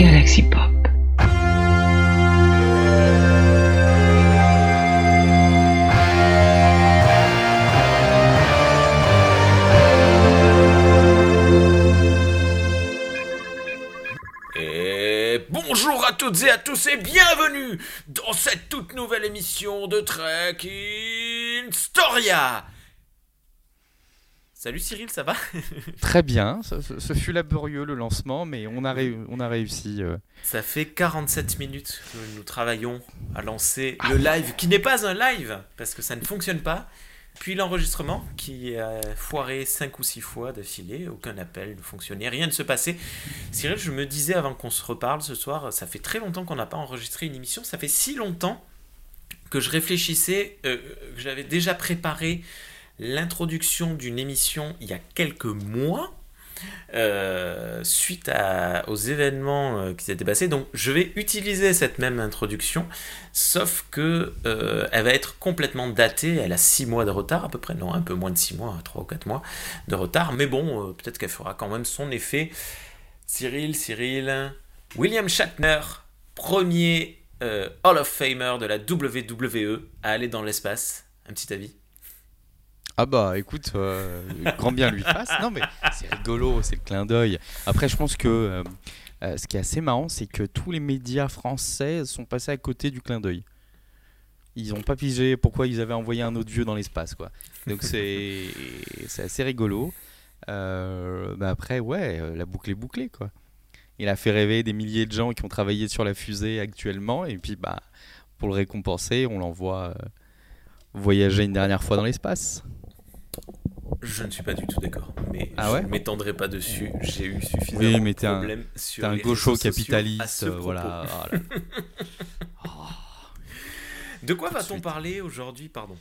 Galaxy Pop. Bonjour à toutes et à tous et bienvenue dans cette toute nouvelle émission de Trek in Storia. Salut Cyril, ça va? Très bien, ce, fut laborieux le lancement, mais on a, ré- on a réussi. euh. Ça fait 47 minutes que nous travaillons à lancer le live, qui n'est pas un live, parce que ça ne fonctionne pas. Puis l'enregistrement, qui a foiré 5 ou 6 fois d'affilée, aucun appel ne fonctionnait, rien ne se passait. Cyril, je me disais avant qu'on se reparle ce soir, ça fait très longtemps qu'on n'a pas enregistré une émission, ça fait si longtemps que je réfléchissais, euh, que j'avais déjà préparé l'introduction d'une émission il y a quelques mois. euh, suite aux événements euh, qui s'étaient passés. Donc je vais utiliser cette même introduction, sauf que euh, elle va être complètement datée. Elle a 6 mois de retard à peu près, non un peu moins de 6 mois, 3 ou 4 mois de retard. Mais bon, peut-être qu'elle fera quand même son effet. Cyril, Cyril, William Shatner, premier Hall of Famer de la WWE à aller dans l'espace. Un petit avis Ah bah écoute, euh, grand bien lui fasse. Non mais c'est rigolo, c'est le clin d'œil. Après je pense que euh, euh, ce qui est assez marrant, c'est que tous les médias français sont passés à côté du clin d'œil. Ils n'ont pas pigé pourquoi ils avaient envoyé un autre vieux dans l'espace quoi. Donc c'est assez rigolo. Bah après ouais, la boucle est bouclée quoi. Il a fait rêver des milliers de gens qui ont travaillé sur la fusée actuellement et puis bah pour le récompenser, on l'envoie voyager une dernière fois dans l'espace. Je ne suis pas du tout d'accord, mais Ah je ne m'étendrai pas dessus. J'ai eu suffisamment Oui, mais de problèmes sur un les gaucho capitaliste, euh, voilà. voilà. De quoi va-t-on parler aujourd'hui, pardon?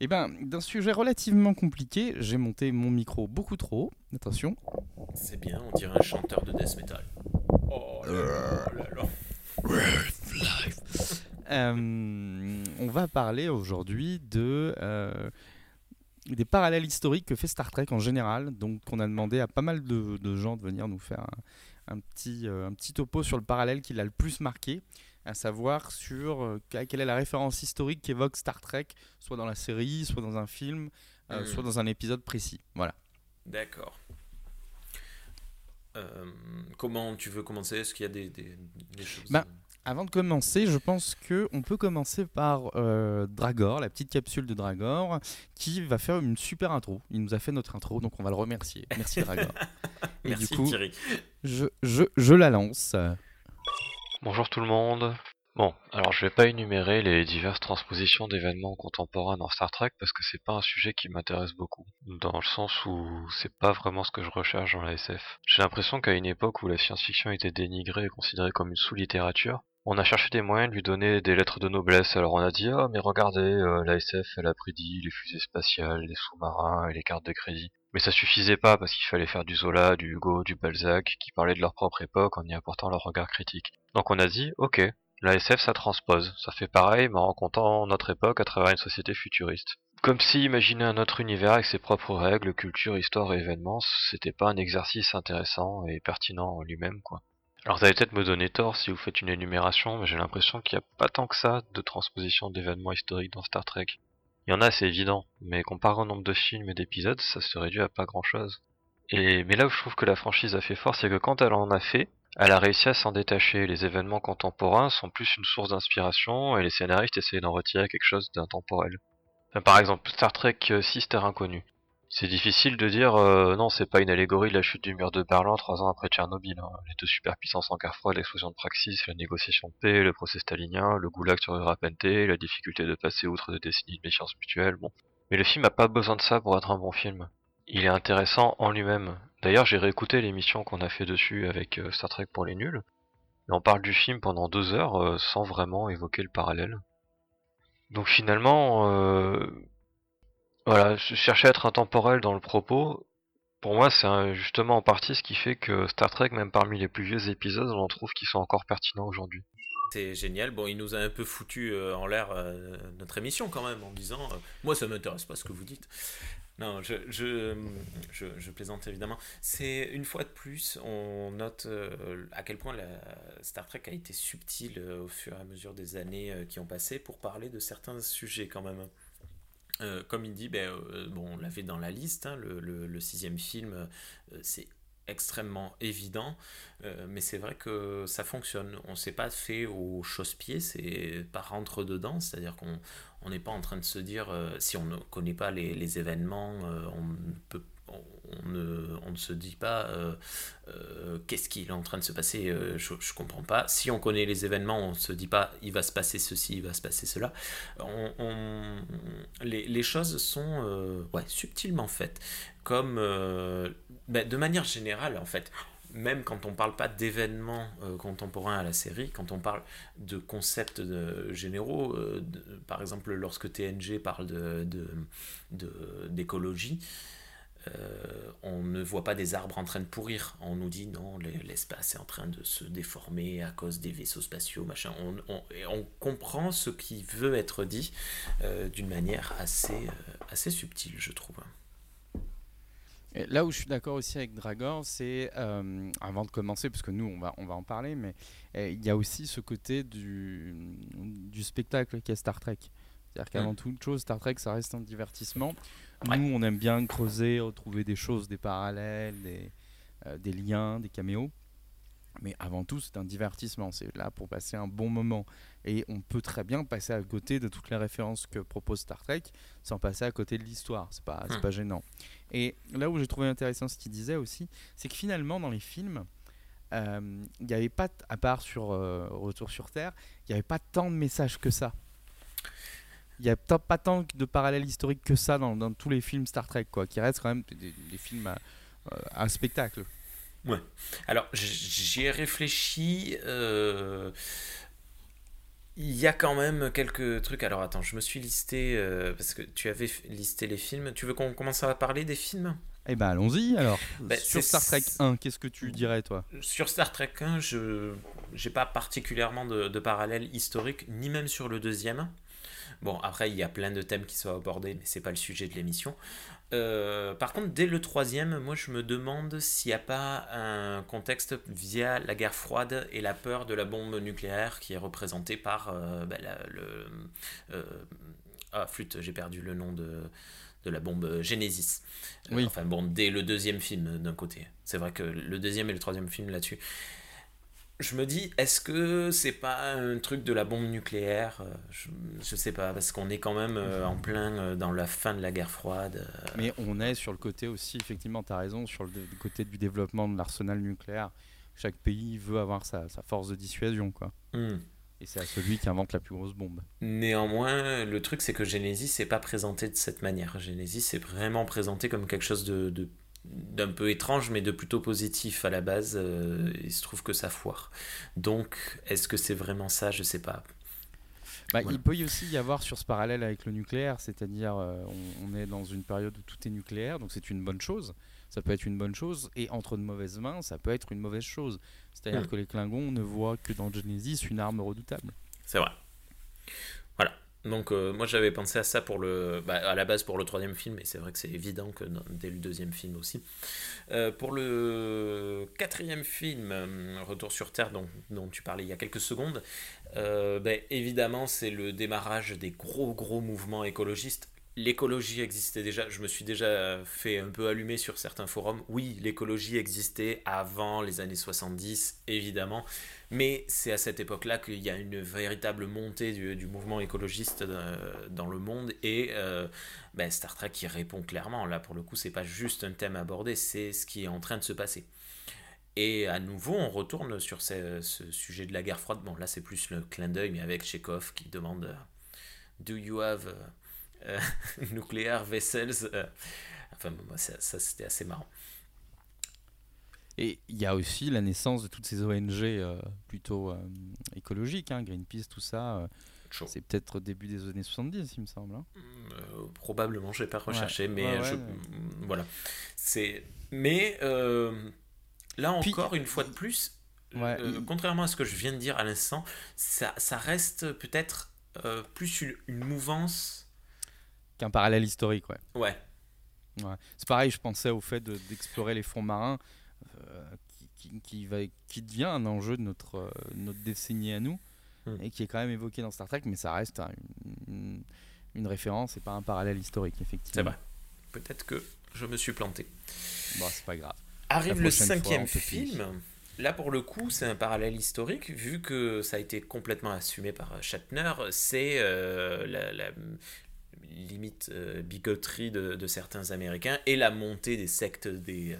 Eh ben, d'un sujet relativement compliqué, j'ai monté mon micro beaucoup trop. haut. Attention. C'est bien, on dirait un chanteur de death metal. Oh là là là là. Euh, on va parler aujourd'hui de euh, des parallèles historiques que fait Star Trek en général. Donc, on a demandé à pas mal de, de gens de venir nous faire un, un petit, euh, un petit topo sur le parallèle qui l'a le plus marqué, à savoir sur euh, que- quelle est la référence historique qu'évoque Star Trek, soit dans la série, soit dans un film, euh, Mhm. soit dans un épisode précis. Voilà. D'accord. Comment tu veux commencer? Est-ce qu'il y a des, des- des choses Bah, Avant de commencer, je pense que on peut commencer par euh, Dragor, la petite capsule de Dragor, qui va faire une super intro. Il nous a fait notre intro, donc on va le remercier. Merci Dragor. Et Merci du coup, Thierry. je, je, je la lance. Bonjour tout le monde. Bon, alors je vais pas énumérer les diverses transpositions d'événements contemporains dans Star Trek parce que c'est pas un sujet qui m'intéresse beaucoup, dans le sens où c'est pas vraiment ce que je recherche dans la SF. J'ai l'impression qu'à une époque où la science-fiction était dénigrée et considérée comme une sous-littérature, on a cherché des moyens de lui donner des lettres de noblesse. Alors on a dit ah mais regardez, euh, la SF elle a prédit les fusées spatiales, les sous-marins et les cartes de crédit. Mais ça suffisait pas parce qu'il fallait faire du Zola, du Hugo, du Balzac, qui parlaient de leur propre époque en y apportant leur regard critique. Donc on a dit, ok, la SF ça transpose, ça fait pareil mais en racontant notre époque à travers une société futuriste. Comme si imaginer un autre univers avec ses propres règles, culture, histoire et événements, c'était pas un exercice intéressant et pertinent en lui-même quoi. Alors vous allez peut-être me donner tort si vous faites une énumération, mais j'ai l'impression qu'il n'y a pas tant que ça de transposition d'événements historiques dans Star Trek. Il y en a, c'est évident, mais comparé au nombre de films et d'épisodes, ça se réduit à pas grand-chose. Et mais là où je trouve que la franchise a fait fort, c'est que quand elle en a fait, elle a réussi à s'en détacher. Les événements contemporains sont plus une source d'inspiration et les scénaristes essayent d'en retirer quelque chose d'intemporel. Par exemple, Star Trek 6 Terre Inconnue. C'est difficile de dire euh, non, c'est pas une allégorie de la chute du mur de Berlin trois ans après Tchernobyl. hein. Les deux superpuissances en guerre froide, l'explosion de Praxis, la négociation de paix, le procès stalinien, le goulag sur Urapente, la difficulté de passer outre des décennies de méfiance mutuelle, bon. Mais le film a pas besoin de ça pour être un bon film. Il est intéressant en lui-même. D'ailleurs, j'ai réécouté l'émission qu'on a fait dessus avec euh, Star Trek pour les nuls. Et on parle du film pendant deux heures euh, sans vraiment évoquer le parallèle. Donc finalement, euh, voilà, je cherchais à être intemporel dans le propos. Pour moi, c'est justement en partie ce qui fait que Star Trek, même parmi les plus vieux épisodes, on en trouve qui sont encore pertinents aujourd'hui. C'est génial. Bon, il nous a un peu foutu en l'air notre émission quand même en disant Moi, ça m'intéresse pas ce que vous dites. Non, je, je, je, plaisante évidemment. C'est une fois de plus, on note euh, à quel point Star Trek a été subtile euh, au fur et à mesure des années euh, qui ont passé pour parler de certains sujets quand même. comme il dit, ben, bon, on l'avait dans la liste, hein, le, le, sixième film, c'est extrêmement évident, mais c'est vrai que ça fonctionne. On s'est pas fait au chausse-pied, c'est pas rentre dedans, c'est-à-dire qu'on on n'est pas en train de se dire, euh, si on ne connaît pas les, événements, euh, on, peut, on, ne, on, ne, se dit pas euh, qu'est-ce qui est en train de se passer, je ne comprends pas. Si on connaît les événements, on ne se dit pas il va se passer ceci, il va se passer cela. On, les, les, choses sont ouais, subtilement faites, comme ben, de manière générale en fait même quand on ne parle pas d'événements euh, contemporains à la série, quand on parle de concepts généraux, euh, par exemple lorsque TNG parle d'écologie, de, euh, on ne voit pas des arbres en train de pourrir. On nous dit non, l'espace est en train de se déformer à cause des vaisseaux spatiaux, machin. On, on comprend ce qui veut être dit d'une manière assez, assez subtile, je trouve là où je suis d'accord aussi avec Dragor, c'est, euh, avant de commencer, parce que nous, on va, on va en parler, mais euh, il y a aussi ce côté du, du spectacle qu'est Star Trek. C'est-à-dire qu'avant mm. toute chose, Star Trek, ça reste un divertissement. Nous, on aime bien creuser, retrouver des choses, des parallèles, des, euh, des liens, des caméos. Mais avant tout, c'est un divertissement. C'est là pour passer un bon moment. Et on peut très bien passer à côté de toutes les références que propose Star Trek sans passer à côté de l'histoire. C'est pas, hmm. pas gênant. Et là où j'ai trouvé intéressant ce qu'il disait aussi, c'est que finalement, dans les films, euh, il n'y avait pas, à part sur euh, Retour sur Terre, il n'y avait pas tant de messages que ça. Il n'y a pas tant de parallèles historiques que ça dans, dans, tous les films Star Trek, quoi, qui restent quand même des, films à, à, euh, spectacle. Ouais. Alors, j'y ai réfléchi. Euh, il y a quand même quelques trucs. Alors, attends, je me suis listé. Euh, parce que tu avais listé les films. Tu veux qu'on commence à parler des films? Eh ben, allons-y alors. Bah, sur Star Trek 1, qu'est-ce que tu dirais, toi? Sur Star Trek 1, je n'ai pas particulièrement de, de parallèle historique, ni même sur le deuxième. Bon, après, il y a plein de thèmes qui sont abordés, mais c'est pas le sujet de l'émission. Euh, par contre, dès le troisième, moi je me demande s'il n'y a pas un contexte via la guerre froide et la peur de la bombe nucléaire qui est représentée par euh, bah, le. Euh, ah, flûte, j'ai perdu le nom de, de la bombe Genesis. Oui. Enfin bon, dès le deuxième film d'un côté. C'est vrai que le deuxième et le troisième film là-dessus je me dis, est-ce que c'est pas un truc de la bombe nucléaire je, je, sais pas, parce qu'on est quand même euh, en plein euh, dans la fin de la guerre froide. Euh. Mais on est sur le côté aussi, effectivement, tu as raison, sur le, côté du développement de l'arsenal nucléaire. Chaque pays veut avoir sa, sa force de dissuasion, quoi. Hmm. Et c'est à celui qui invente la plus grosse bombe. Néanmoins, le truc, c'est que Genesis n'est pas présenté de cette manière. Genesis est vraiment présenté comme quelque chose de, de d'un peu étrange, mais de plutôt positif à la base. Euh, il se trouve que ça foire. Donc, est-ce que c'est vraiment ça? Je sais pas. Bah, il peut y aussi y avoir sur ce parallèle avec le nucléaire, c'est-à-dire euh, on, est dans une période où tout est nucléaire, donc c'est une bonne chose. Ça peut être une bonne chose, et entre de mauvaises mains, ça peut être une mauvaise chose. C'est-à-dire hmm. que les Klingons ne voient que dans Genesis une arme redoutable. C'est vrai. Donc euh, moi j'avais pensé à ça pour le, bah, à la base pour le troisième film, et c'est vrai que c'est évident que dès le deuxième film aussi. Euh, pour le quatrième film, euh, Retour sur Terre, dont, dont, tu parlais il y a quelques secondes, ben, évidemment c'est le démarrage des gros gros mouvements écologistes l'écologie existait déjà. Je me suis déjà fait un peu allumer sur certains forums. Oui, l'écologie existait avant les années 70, évidemment. Mais c'est à cette époque-là qu'il y a une véritable montée du, mouvement écologiste euh, dans le monde. Et euh, ben, Star Trek y répond clairement. Là, pour le coup, c'est pas juste un thème abordé, c'est ce qui est en train de se passer. Et à nouveau, on retourne sur ce, sujet de la guerre froide. Bon, là, c'est plus le clin d'œil, mais avec Chekhov qui demande euh, Do you have nucléaire vessels. Euh, enfin, ça, c'était assez marrant. Et il y a aussi la naissance de toutes ces ONG euh, plutôt écologiques, hein, Greenpeace, tout ça. c'est peut-être début des années 70, il me semble. Hein. probablement, je n'ai pas recherché, mais voilà. C'est, mais là encore, une fois de plus, contrairement à ce que je viens de dire à l'instant, ça, ça reste peut-être plus une, une mouvance Qu'un parallèle historique, ouais. Ouais. Ouais. C'est pareil, je pensais au fait de- d'explorer les fonds marins, euh, qui, qui- qui va, qui devient un enjeu de notre, euh, notre décennie à nous, Hmm. et qui est quand même évoqué dans Star Trek, mais ça reste un- une, une référence et pas un parallèle historique, C'est effectivement. vrai. Peut-être que je me suis planté. Bon, c'est pas grave. Arrive le fois, cinquième film. Là, pour le coup, c'est un parallèle historique, vu que ça a été complètement assumé par Shatner. C'est euh, la, la limite euh, bigoterie de, certains Américains et la montée des sectes des, euh,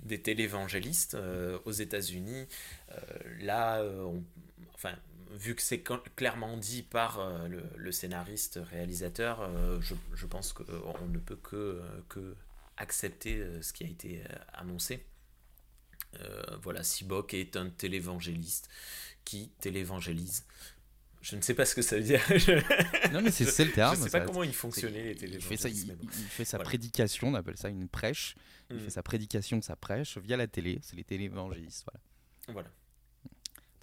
des télévangélistes euh, aux États-Unis. Euh, là, enfin, vu que c'est cl- clairement dit par le, scénariste réalisateur, je, je pense qu'on ne peut que, que accepter ce qui a été annoncé. Voilà, Sibok est un télévangéliste qui télévangélise. Je ne sais pas ce que ça veut dire. je Non, mais c'est le terme. ne sais pas comment ils fonctionnaient les il fait, ça, il, bon. il fait sa Voilà. prédication, on appelle ça une prêche. Il Mm. fait sa prédication, sa prêche via la télé. C'est les télévangélistes. Voilà.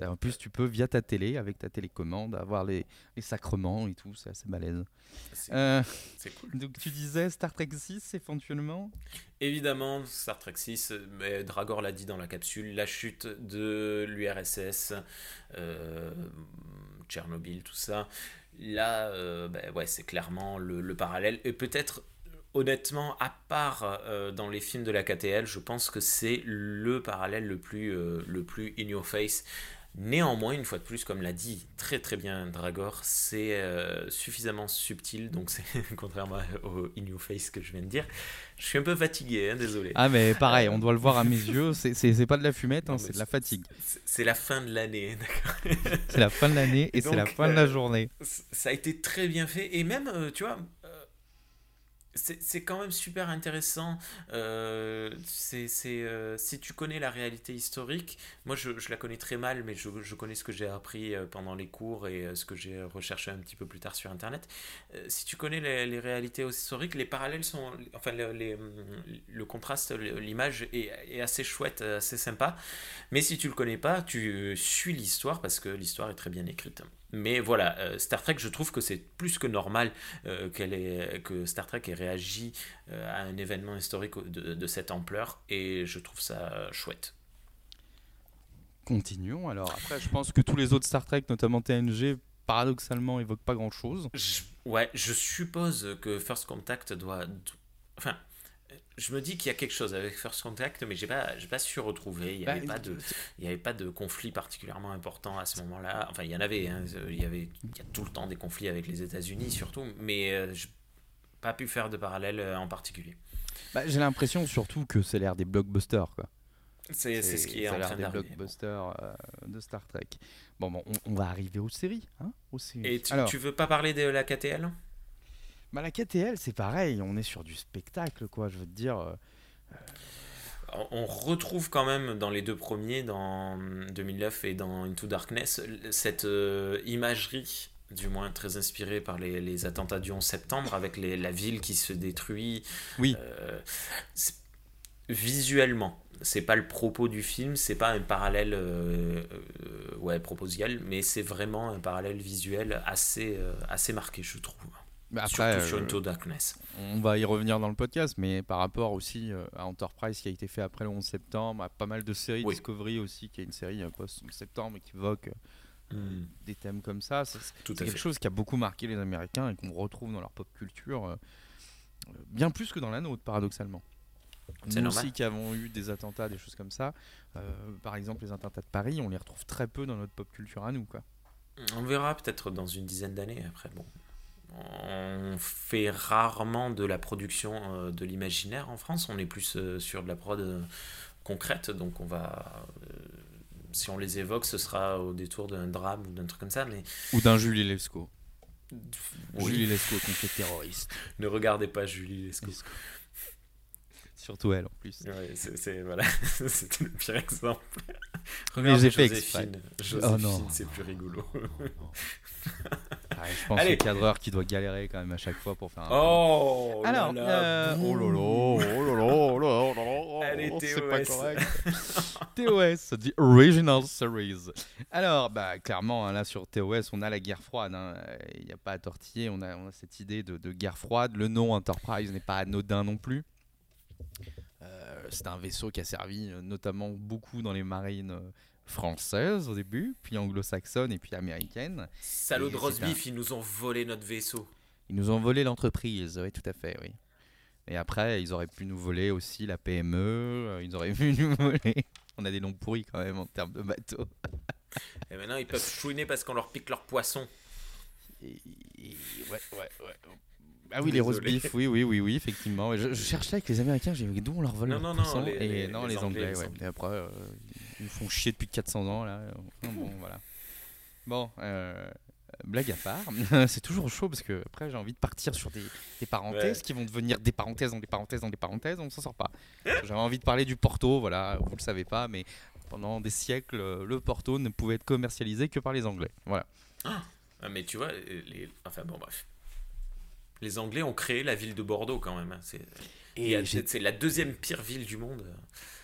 En plus, tu peux via ta télé, avec ta télécommande, avoir les, les sacrements et tout. C'est assez balèze. C'est Euh, cool. donc, tu disais Star Trek 6 éventuellement? Évidemment, Star Trek 6, mais Dragor l'a dit dans la capsule, la chute de l'URSS, euh, Tchernobyl, tout ça. Là, euh, ben ouais, c'est clairement le, le parallèle. Et peut-être, honnêtement, à part euh, dans les films de la KTL, je pense que c'est le parallèle le plus, euh, le plus in your face. Néanmoins, une fois de plus, comme l'a dit très très bien Dragor, c'est euh, suffisamment subtil, donc c'est contrairement au in your face que je viens de dire. Je suis un peu fatigué, hein, désolé. Ah, mais pareil, on doit le voir à mes yeux. C'est- pas de la fumette, hein, c'est de la fatigue. C'est la fin de l'année, d'accord. C'est la fin de l'année et c'est la fin de la euh, journée. Ça a été très bien fait et même, euh, tu vois, euh, c'est quand même super intéressant. Euh, euh, si tu connais la réalité historique, moi je, je la connais très mal, mais je, je connais ce que j'ai appris euh, pendant les cours et ce que j'ai recherché un petit peu plus tard sur Internet. Si tu connais les, réalités historiques, les parallèles sont, enfin le, les- le contraste, l'image est, est assez chouette, assez sympa. Mais si tu le connais pas, tu suis l'histoire parce que l'histoire est très bien écrite. Mais voilà, euh, Star Trek, je trouve que c'est plus que normal euh, ait- que Star Trek ait réagi euh, à un événement historique de, de cette ampleur et je trouve ça chouette. Continuons alors. Après, je pense que tous les autres Star Trek, notamment TNG, paradoxalement, évoquent pas grand chose. Je- ouais, je suppose que First Contact doit. Enfin, je me dis qu'il y a quelque chose avec First Contact, mais j'ai pas, j'ai pas su retrouver. Il n'y avait, Bah, pas de, il y avait pas de conflit particulièrement important à ce moment-là. Enfin, il y en avait. hein, Il y avait, il y a tout le temps des conflits avec les États-Unis surtout, mais euh, je pas pu faire de parallèle euh, en particulier. Bah, J'ai l'impression surtout que c'est l'air des blockbusters. Quoi. C'est, c'est ce qui est en l'air train des blockbusters euh, de Star Trek. Bon, bon on, on va arriver aux séries. Hein, aux séries. Et tu, Alors, tu veux pas parler de la KTL bah, la KTL, c'est pareil. On est sur du spectacle, quoi. Je veux te dire. euh, on retrouve quand même dans les deux premiers, dans 2009 et dans Into Darkness, cette euh, imagerie, du moins très inspirée par les, les attentats du 11 septembre, avec les- la ville qui se détruit. Oui. Euh, visuellement, c'est pas le propos du film, c'est pas un parallèle euh, euh, ouais, proposial, mais c'est vraiment un parallèle visuel assez, euh, assez marqué, je trouve. Bah, après, Surtout sur euh, Into Darkness. on va y revenir dans le podcast, mais par rapport aussi euh, à Enterprise qui a été fait après le 11 septembre, à pas mal de séries, Oui. Discovery aussi, qui est une série euh, post-11 septembre qui évoque Hmm, des thèmes comme ça. C'est quelque fait. chose qui a beaucoup marqué les Américains et qu'on retrouve dans leur pop culture, bien plus que dans la nôtre, paradoxalement. Nous normal. aussi qui avons eu des attentats, des choses comme ça, euh, par exemple les attentats de Paris, on les retrouve très peu dans notre pop culture à nous. Quoi. On verra peut-être dans une dizaine d'années après. Bon, on fait rarement de la production euh, de l'imaginaire en France. On est plus euh, sur de la prod euh, concrète, donc on va. si on les évoque, ce sera au détour d'un drame ou d'un truc comme ça. Mais Ou d'un Julie Lescaut. oui, Julie Lescaut contre les terroristes. ne regardez pas Julie Lescaut. Surtout elle en plus. Ouais, c'est, voilà, c'était le pire exemple. Regardez Joséphine. Oh Joséphine, non. c'est plus rigolo. Ah, je pense Allez. au cadreur qui doit galérer quand même à chaque fois pour faire un. Oh Alors, là, euh, oh lolo, oh lolo, oh lolo, oh lolo, Allez, c'est pas TOS. correct. TOS, The Original Series. Alors, bah, clairement, hein, là sur TOS, on a la guerre froide. hein. Il n'y a pas à tortiller. On a, on a cette idée de, de guerre froide. Le nom Enterprise n'est pas anodin non plus. Euh, c'est un vaisseau qui a servi euh, notamment beaucoup dans les marines françaises au début, puis anglo-saxonnes et puis américaines. Salaud de c'est Rosbif, ils nous ont volé notre vaisseau. Ils nous ont volé l'entreprise, oui, tout à fait, oui. Et après, ils auraient pu nous voler aussi la PME, euh, ils auraient pu nous voler. On a des noms pourris quand même en termes de bateaux. Et maintenant, ils peuvent chouiner parce qu'on leur pique leur poisson. Et- ouais, ouais, ouais. Ah oui, les roast beef, oui, oui, oui, oui, effectivement. Je, je cherchais avec les Américains, j'ai dit d'où on leur vole Non, non, non, les- Et les- non, les les, Anglais, Anglais, ouais. Et après, euh, nous font chier depuis 400 ans, là. Bon, voilà. Bon, euh, blague à part, c'est toujours chaud parce que après j'ai envie de partir sur des, des parenthèses Ouais. qui vont devenir des parenthèses dans des parenthèses dans des parenthèses, on s'en sort pas. J'avais envie de parler du Porto, voilà, vous le savez pas, mais pendant des siècles, le Porto ne pouvait être commercialisé que par les Anglais. Voilà. Ah, mais tu vois, les... enfin bon, bref. Les Anglais ont créé la ville de Bordeaux quand même. hein. C'est Et j'ai c'est la deuxième pire ville du monde.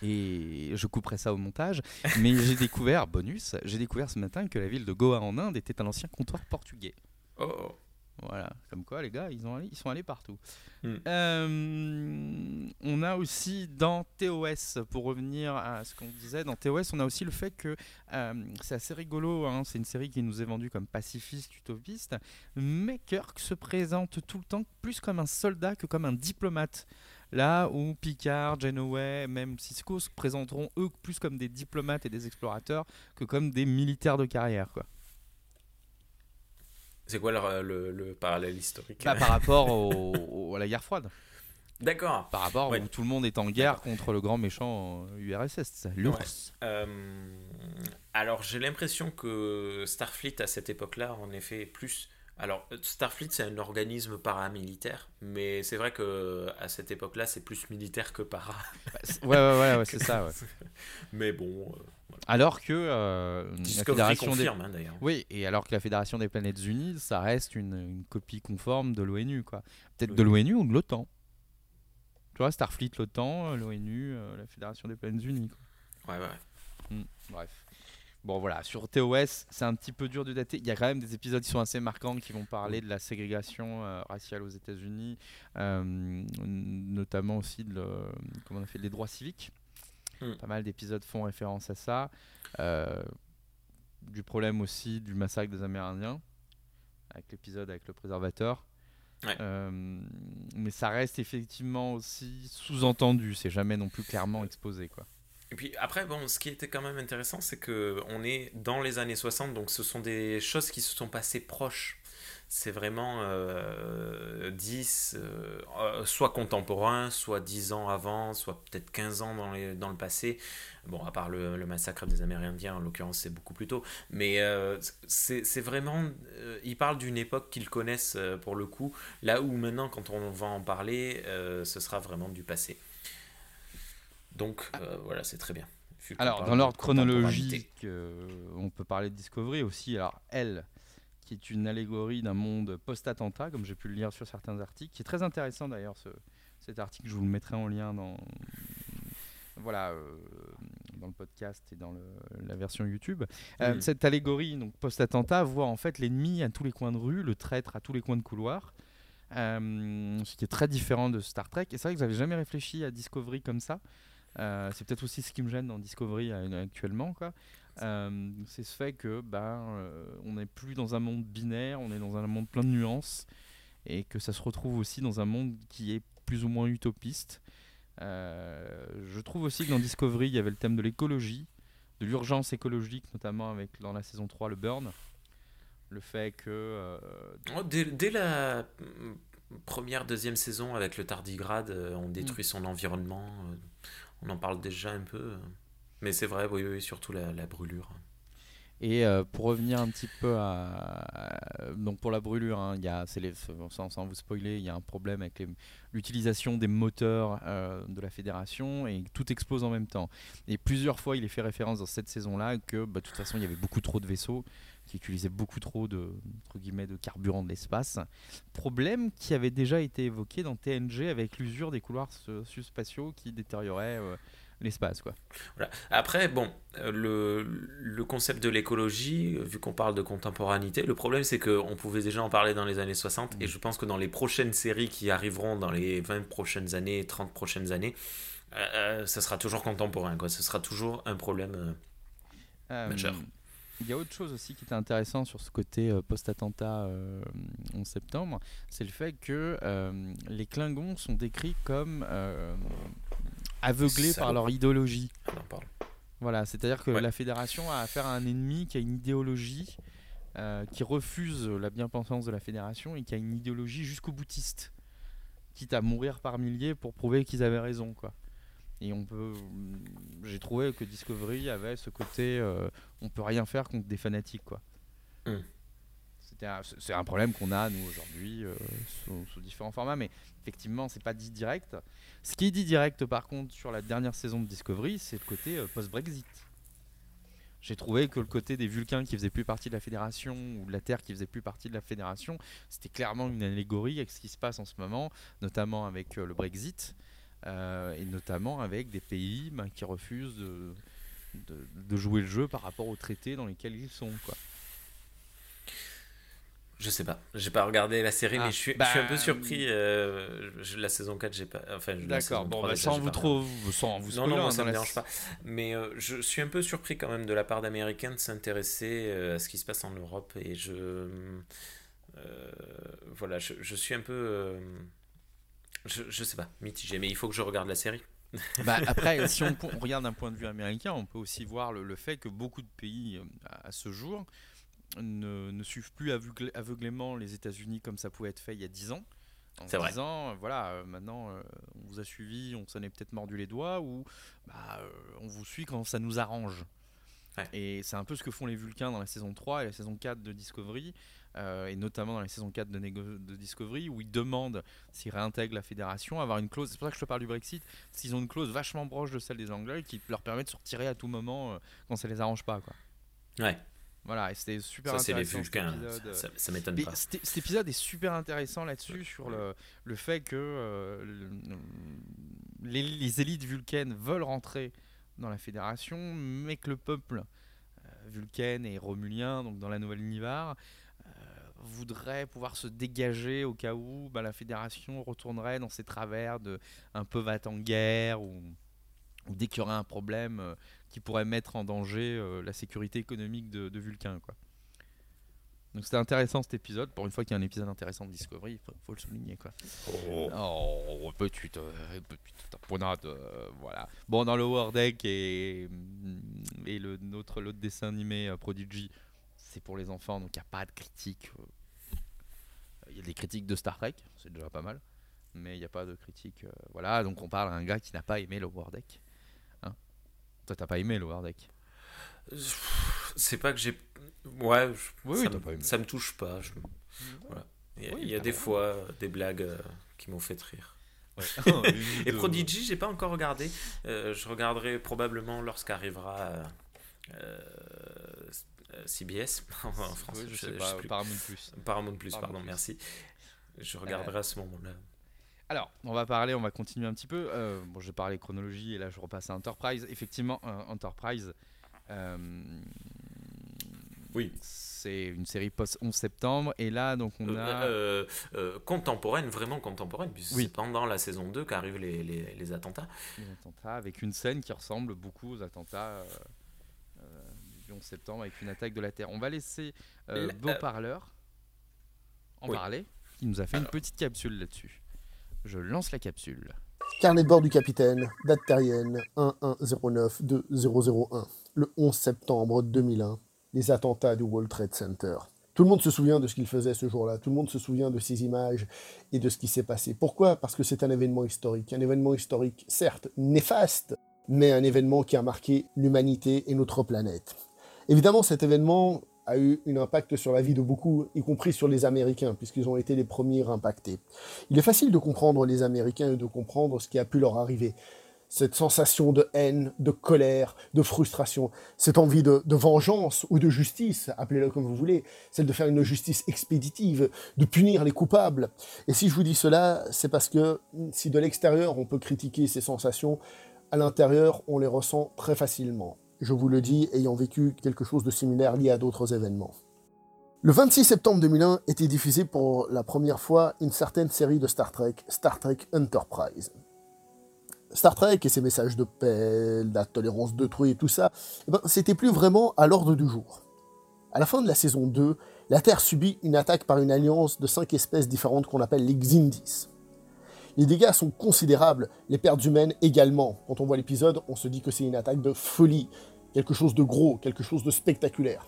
Et je couperai ça au montage. Mais j'ai découvert, bonus, j'ai découvert ce matin que la ville de Goa en Inde était un ancien comptoir portugais. Oh, oh. Voilà, comme quoi les gars, ils, ont allé- ils sont allés partout. Hmm. Euh, on a aussi dans TOS, pour revenir à ce qu'on disait, dans TOS, on a aussi le fait que euh, c'est assez rigolo, hein, c'est une série qui nous est vendue comme pacifiste, utopiste, mais Kirk se présente tout le temps plus comme un soldat que comme un diplomate. Là où Picard, Janeway, même Cisco se présenteront eux plus comme des diplomates et des explorateurs que comme des militaires de carrière. Quoi. C'est quoi le, le- le parallèle historique? Bah, par rapport au- au- à la guerre froide. D'accord. Par rapport Ouais. où tout le monde est en guerre contre le grand méchant euh, URSS, l'URSS. Euh, alors j'ai l'impression que Starfleet à cette époque-là, en effet, plus. Alors Starfleet c'est un organisme paramilitaire, mais c'est vrai que à cette époque-là c'est plus militaire que para. Bah, ouais, ouais, ouais, ouais, c'est ça. ouais. Mais bon, euh, Alors que euh, la des... confirme hein, d'ailleurs. Oui, et alors que la Fédération des Planètes Unies, ça reste une, une copie conforme de l'ONU, quoi. Peut-être Oui. de l'ONU ou de l'OTAN. Tu vois, Starfleet, l'OTAN, euh, l'ONU, euh, la Fédération des Planètes Unies. quoi. Ouais, ouais. Mm, bref. Bon voilà, sur TOS, c'est un petit peu dur de dater. Il y a quand même des épisodes qui sont assez marquants qui vont parler de la ségrégation euh, raciale aux États-Unis, euh, notamment aussi de le- comment on a fait les droits civiques. Mm. Pas mal d'épisodes font référence à ça. Euh, du problème aussi du massacre des Amérindiens, avec l'épisode avec le préservateur. Ouais. Mais ça reste effectivement aussi sous-entendu, c'est jamais non plus clairement exposé quoi. Et puis après, bon, ce qui était quand même intéressant, c'est que on est dans les années 60, donc ce sont des choses qui se sont passées proches. C'est vraiment euh, 10, euh, euh, soit contemporain, soit 10 ans avant, soit peut-être 15 ans dans, le passé. Bon, à part le, massacre des Amérindiens, en l'occurrence, c'est beaucoup plus tôt. Mais euh, c'est vraiment. ils parlent d'une époque qu'ils connaissent pour le coup, là où maintenant, quand on va en parler, ce sera vraiment du passé. Donc euh, voilà, c'est très bien. Alors, dans l'ordre chronologique, euh, on peut parler de Discovery aussi. Alors, elle, qui est une allégorie d'un monde post-attentat, comme j'ai pu le lire sur certains articles, qui est très intéressant d'ailleurs, ce- cet article, je vous le mettrai en lien dans, voilà, euh, dans le podcast et dans le- la version YouTube. Euh. Cette allégorie, donc post-attentat, voit en fait l'ennemi à tous les coins de rue, le traître à tous les coins de couloir. Euh, ce qui est très différent de Star Trek. Et c'est vrai que j'avais jamais réfléchi à Discovery comme ça. Euh, c'est peut-être aussi ce qui me gêne dans Discovery actuellement. Quoi. Euh, c'est ce fait que euh, on n'est plus dans un monde binaire, on est dans un monde plein de nuances. Et que ça se retrouve aussi dans un monde qui est plus ou moins utopiste. Euh, je trouve aussi que dans Discovery, il y avait le thème de l'écologie, de l'urgence écologique, notamment avec dans la saison 3 le burn. Le fait que euh, Oh, dès, dès la mm, première, deuxième saison avec le tardigrade, on détruit son environnement. On en parle déjà un peu. Mais c'est vrai, oui, surtout la, brûlure. Et euh, pour revenir un petit peu à, donc pour la brûlure, hein, y a, sans, sans vous spoiler, il y a un problème avec l'utilisation des moteurs euh, de la fédération et tout explose en même temps. Et plusieurs fois, il est fait référence dans cette saison-là que bah, de toute façon, il y avait beaucoup trop de vaisseaux qui utilisaient beaucoup trop de, entre guillemets, de carburant de l'espace. Problème qui avait déjà été évoqué dans TNG avec l'usure des couloirs spatiaux qui détérioraient euh, l'espace. quoi. Voilà. Après, bon, euh, le, le concept de l'écologie, vu qu'on parle de contemporanité, le problème c'est qu'on pouvait déjà en parler dans les années 60 et je pense que dans les prochaines séries qui arriveront dans les 20 prochaines années, 30 prochaines années, euh, ça sera toujours contemporain, quoi. Ce sera toujours un problème majeur. Il y a autre chose aussi qui était intéressant sur ce côté post-attentat 11 septembre, c'est le fait que les Klingons sont décrits comme aveuglés par leur idéologie. Ah voilà, c'est-à-dire que la fédération a affaire à un ennemi qui a une idéologie euh, qui refuse la bien-pensance de la fédération et qui a une idéologie jusqu'au boutiste, quitte à mourir par milliers pour prouver qu'ils avaient raison, quoi. Et on peut, j'ai trouvé que Discovery avait ce côté, euh, on peut rien faire contre des fanatiques, quoi. Hmm. C'est un problème qu'on a nous aujourd'hui euh, sous, différents formats, mais effectivement, c'est pas dit direct. Ce qui est dit direct, par contre, sur la dernière saison de Discovery, c'est le côté euh, post-Brexit. J'ai trouvé que le côté des Vulcains qui faisaient plus partie de la Fédération ou de la Terre qui faisait plus partie de la Fédération, c'était clairement une allégorie avec ce qui se passe en ce moment, notamment avec euh, le Brexit et notamment avec des pays ben, qui refusent de, de, jouer le jeu par rapport aux traités dans lesquels ils sont. Quoi. Je sais pas, j'ai pas regardé la série, mais ah, je suis, je suis, un peu bah, surpris. Euh, la saison 4, j'ai pas. Enfin, D'accord, bon, bah, sans, vous trop, sans vous Non, non, moi, ça me dérange pas. Mais euh, je suis un peu surpris quand même de la part d'Américains de s'intéresser euh, à ce qui se passe en Europe. Et je. voilà, je, je, suis un peu. Je, je sais pas, mitigé, mais il faut que je regarde la série. bah, après, si on, regarde d'un point de vue américain, on peut aussi voir le, le fait que beaucoup de pays, à ce jour, ne, suivent plus aveuglément les États-Unis comme ça pouvait être fait il y a 10 ans. En vrai. disant, euh, voilà, euh, maintenant euh, on vous a suivi, on s'en est peut-être mordu les doigts, ou bah, on vous suit quand ça nous arrange. Et c'est un peu ce que font les Vulcains dans la saison 3 et la saison 4 de Discovery, et notamment dans la saison 4 de, de Discovery, où ils demandent s'ils réintègrent la fédération, avoir une clause, c'est pour ça que je te parle du Brexit, s'ils ont une clause vachement proche de celle des Anglais qui leur permet de se retirer à tout moment quand ça les arrange pas. Quoi. Ouais. Voilà, et c'était super ça, intéressant. Ça, ça, m'étonne pas. Cet épisode est super intéressant là-dessus, sur le, le, fait que euh, les, élites vulcaines veulent rentrer dans la fédération, mais que le peuple euh, vulcain et romulien, donc dans la nouvelle Nivar, euh, voudrait pouvoir se dégager au cas où bah, la fédération retournerait dans ses travers de un peu va en guerre ou ou dès qu'il y aurait un problème euh, qui pourrait mettre en danger euh, la sécurité économique de, Vulcain. Quoi. Donc c'était intéressant cet épisode. Pour une fois qu'il y a un épisode intéressant de Discovery, il faut, le souligner. Quoi. Oh, oh petite, euh, taponade. voilà. Bon, dans le War Deck et, mm, et le, notre, l'autre dessin animé Prodigy, c'est pour les enfants, donc il n'y a pas de critique. Il y a des critiques de Star Trek, c'est déjà pas mal. Mais il n'y a pas de critique. voilà, donc on parle à un gars qui n'a pas aimé le War Deck. Toi, t'as pas aimé le Deck? C'est pas que j'ai. Ouais, ça, me... touche pas. Voilà. Il y a, des fois des blagues euh, qui m'ont fait rire. Oh, et Prodigy, j'ai pas encore regardé. Euh, je regarderai probablement lorsqu'arrivera euh, CBS en France. je, sais pas, Paramount Plus. Paramount Plus, pardon, merci. Je regarderai à ce moment-là. Alors, on va parler, on va continuer un petit peu. Euh, bon, j'ai parlé chronologie et là je repasse à Enterprise. Effectivement, Enterprise, euh, oui. c'est une série post-11 septembre. Et là, donc on euh, a. contemporaine, vraiment contemporaine, puisque c'est pendant la saison 2 qu'arrivent les, les, attentats. Les attentats, avec une scène qui ressemble beaucoup aux attentats du 11 septembre, avec une attaque de la Terre. On va laisser Beau Parleur en parler, qui nous a fait une petite capsule là-dessus. Je lance la capsule. Carnet de bord du capitaine, date terrienne 1109-2001, le 11 septembre 2001, les attentats du World Trade Center. Tout le monde se souvient de ce qu'il faisait ce jour-là, tout le monde se souvient de ces images et de ce qui s'est passé. Pourquoi? Parce que c'est un événement historique, un événement historique certes néfaste, mais un événement qui a marqué l'humanité et notre planète. Évidemment, cet événement a eu un impact sur la vie de beaucoup, y compris sur les Américains, puisqu'ils ont été les premiers impactés. Il est facile de comprendre les Américains et de comprendre ce qui a pu leur arriver. Cette sensation de haine, de colère, de frustration, cette envie de, vengeance ou de justice, appelez-le comme vous voulez, celle de faire une justice expéditive, de punir les coupables. Et si je vous dis cela, c'est parce que si de l'extérieur on peut critiquer ces sensations, à l'intérieur, on les ressent très facilement. Je vous le dis, ayant vécu quelque chose de similaire lié à d'autres événements. Le 26 septembre 2001 était diffusé pour la première fois une certaine série de Star Trek, Star Trek Enterprise. Star Trek et ses messages de paix, la tolérance d'autrui et tout ça, eh ben, c'était plus vraiment à l'ordre du jour. À la fin de la saison 2, la Terre subit une attaque par une alliance de cinq espèces différentes qu'on appelle les Xindis. Les dégâts sont considérables, les pertes humaines également. Quand on voit l'épisode, on se dit que c'est une attaque de folie, quelque chose de gros, quelque chose de spectaculaire.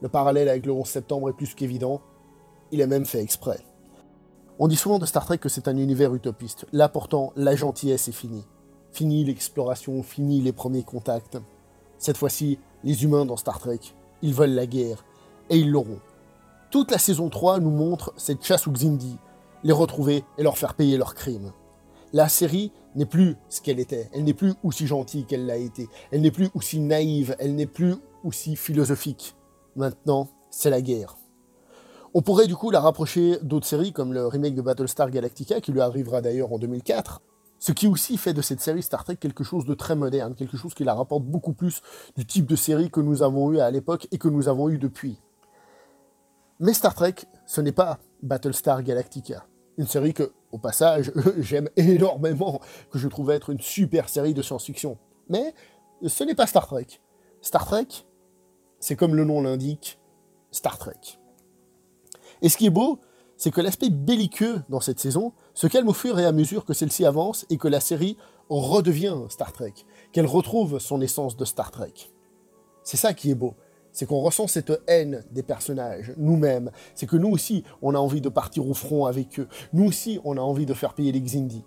Le parallèle avec le 11 septembre est plus qu'évident. Il est même fait exprès. On dit souvent de Star Trek que c'est un univers utopiste. Là pourtant, la gentillesse est finie. Fini l'exploration, fini les premiers contacts. Cette fois-ci, les humains dans Star Trek, ils veulent la guerre. Et ils l'auront. Toute la saison 3 nous montre cette chasse aux Xindi, les retrouver et leur faire payer leurs crimes. La série n'est plus ce qu'elle était, elle n'est plus aussi gentille qu'elle l'a été, elle n'est plus aussi naïve, elle n'est plus aussi philosophique. Maintenant, c'est la guerre. On pourrait du coup la rapprocher d'autres séries comme le remake de Battlestar Galactica qui lui arrivera d'ailleurs en 2004, ce qui aussi fait de cette série Star Trek quelque chose de très moderne, quelque chose qui la rapporte beaucoup plus du type de série que nous avons eu à l'époque et que nous avons eu depuis. Mais Star Trek, ce n'est pas Battlestar Galactica. Une série que, au passage, j'aime énormément, que je trouve être une super série de science-fiction. Mais ce n'est pas Star Trek. Star Trek, c'est comme le nom l'indique, Star Trek. Et ce qui est beau, c'est que l'aspect belliqueux dans cette saison se calme au fur et à mesure que celle-ci avance et que la série redevient Star Trek, qu'elle retrouve son essence de Star Trek. C'est ça qui est beau, c'est qu'on ressent cette haine des personnages, nous-mêmes, c'est que nous aussi, on a envie de partir au front avec eux, nous aussi, on a envie de faire payer les Xindi.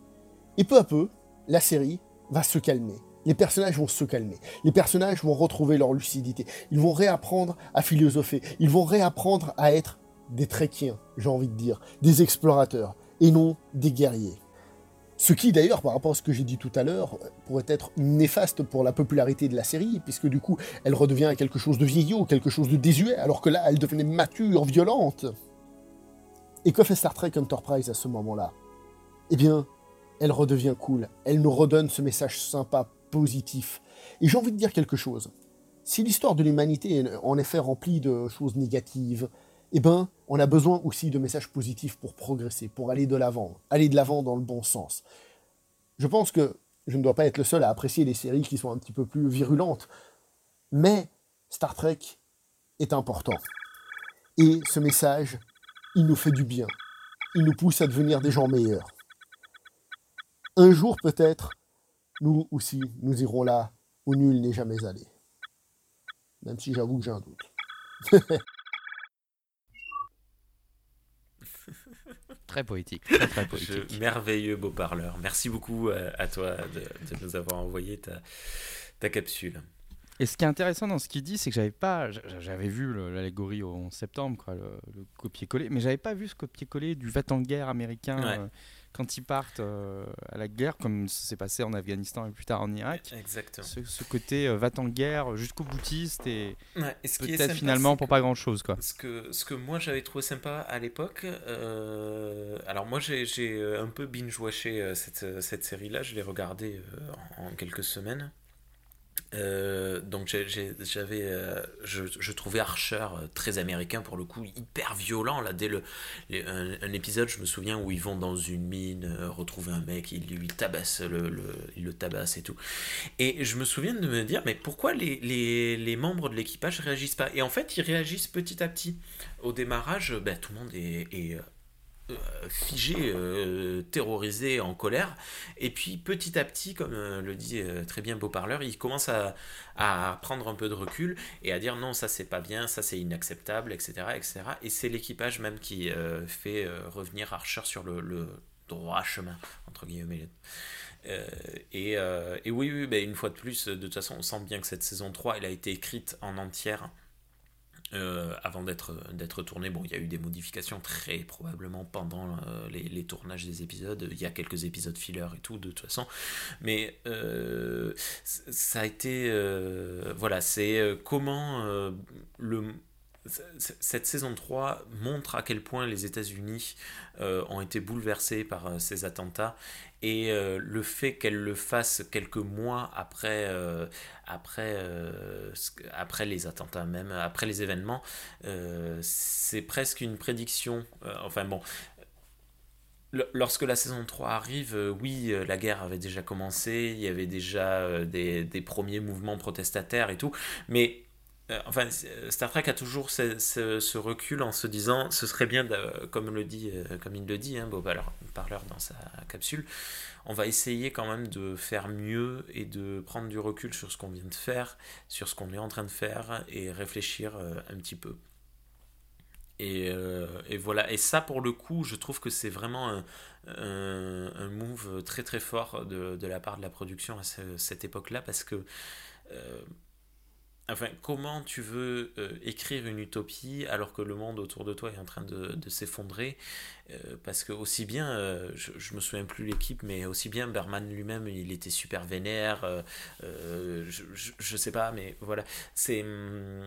Et peu à peu, la série va se calmer, les personnages vont se calmer. Les personnages vont retrouver leur lucidité. Ils vont réapprendre à philosopher. Ils vont réapprendre à être des tréquiens, j'ai envie de dire, des explorateurs, et non des guerriers. Ce qui, d'ailleurs, par rapport à ce que j'ai dit tout à l'heure, pourrait être néfaste pour la popularité de la série, puisque du coup, elle redevient quelque chose de vieillot, quelque chose de désuet, alors que là, elle devenait mature, violente. Et que fait Star Trek Enterprise à ce moment-là? Eh bien, elle redevient cool. Elle nous redonne ce message sympa, positif. Et j'ai envie de dire quelque chose. Si l'histoire de l'humanité est en effet remplie de choses négatives, eh ben, on a besoin aussi de messages positifs pour progresser, pour aller de l'avant, aller de l'avant dans le bon sens. Je pense que je ne dois pas être le seul à apprécier les séries qui sont un petit peu plus virulentes, mais Star Trek est important. Et ce message, il nous fait du bien. Il nous pousse à devenir des gens meilleurs. Un jour peut-être, nous aussi, nous irons là où nul n'est jamais allé. Même si j'avoue que j'ai un doute. très poétique, très, très poétique. merveilleux beau parleur. Merci beaucoup euh, à, toi de, nous avoir envoyé ta, ta capsule. Et ce qui est intéressant dans ce qu'il dit, c'est que j'avais pas, j'avais vu l'allégorie au 11 septembre, quoi, le, copier-coller, mais j'avais pas vu ce copier-coller du va en guerre américain. Euh, quand ils partent euh, à la guerre, comme ça s'est passé en Afghanistan et plus tard en Irak. Exactement. Ce, côté euh, va en guerre jusqu'au boutiste et, peut-être finalement pour pas grand-chose. Quoi. Ce, que, ce que moi j'avais trouvé sympa à l'époque, euh, alors moi j'ai, un peu binge-watché cette, cette série-là, je l'ai regardée en quelques semaines. Euh, donc j'avais, euh, je, trouvais Archer euh, très américain pour le coup, hyper violent là. Dès le, un, épisode, je me souviens où ils vont dans une mine retrouver un mec, il lui tabasse le, le, il le tabasse et tout. Et je me souviens de me dire mais pourquoi les, les, les membres de l'équipage réagissent pas? Et en fait, ils réagissent petit à petit. Au démarrage, ben, tout le monde est, euh, figé, euh, terrorisé, en colère. Et puis petit à petit, comme euh, le dit très bien Beau-Parleur, il commence à, prendre un peu de recul et à dire non, ça c'est pas bien, ça c'est inacceptable, etc. etc. Et c'est l'équipage même qui fait revenir Archer sur le, droit chemin, entre guillemets. et, et, oui, oui ben, une fois de plus, de toute façon, on sent bien que cette saison 3, elle a été écrite en entière euh, avant d'être tourné. Bon, il y a eu des modifications très probablement pendant euh, les, tournages des épisodes. Il y a quelques épisodes filler et tout de toute façon, mais euh, ça a été voilà, c'est comment le cette saison 3 montre à quel point les États-Unis ont été bouleversés par ces attentats et euh, le fait qu'elle le fasse quelques mois après, après, après les attentats même, après les événements, c'est presque une prédiction. enfin bon, Lorsque la saison 3 arrive, oui, la guerre avait déjà commencé, il y avait déjà des, des, premiers mouvements protestataires et tout, mais euh, enfin, euh, Star Trek a toujours ce, recul en se disant, ce serait bien, euh, comme il le dit, hein, Bob Parleur dans sa capsule, on va essayer quand même de faire mieux et de prendre du recul sur ce qu'on vient de faire, sur ce qu'on est en train de faire et réfléchir un petit peu. Et, voilà, et ça pour le coup, je trouve que c'est vraiment un, move très très fort de, la part de la production à cette époque-là parce que Enfin, comment tu veux euh, écrire une utopie alors que le monde autour de toi est en train de, de s'effondrer euh, parce que aussi bien, euh, je, je, me souviens plus l'équipe, mais aussi bien Berman lui-même, il était super vénère. Euh, je, je, sais pas, mais voilà, c'est hum,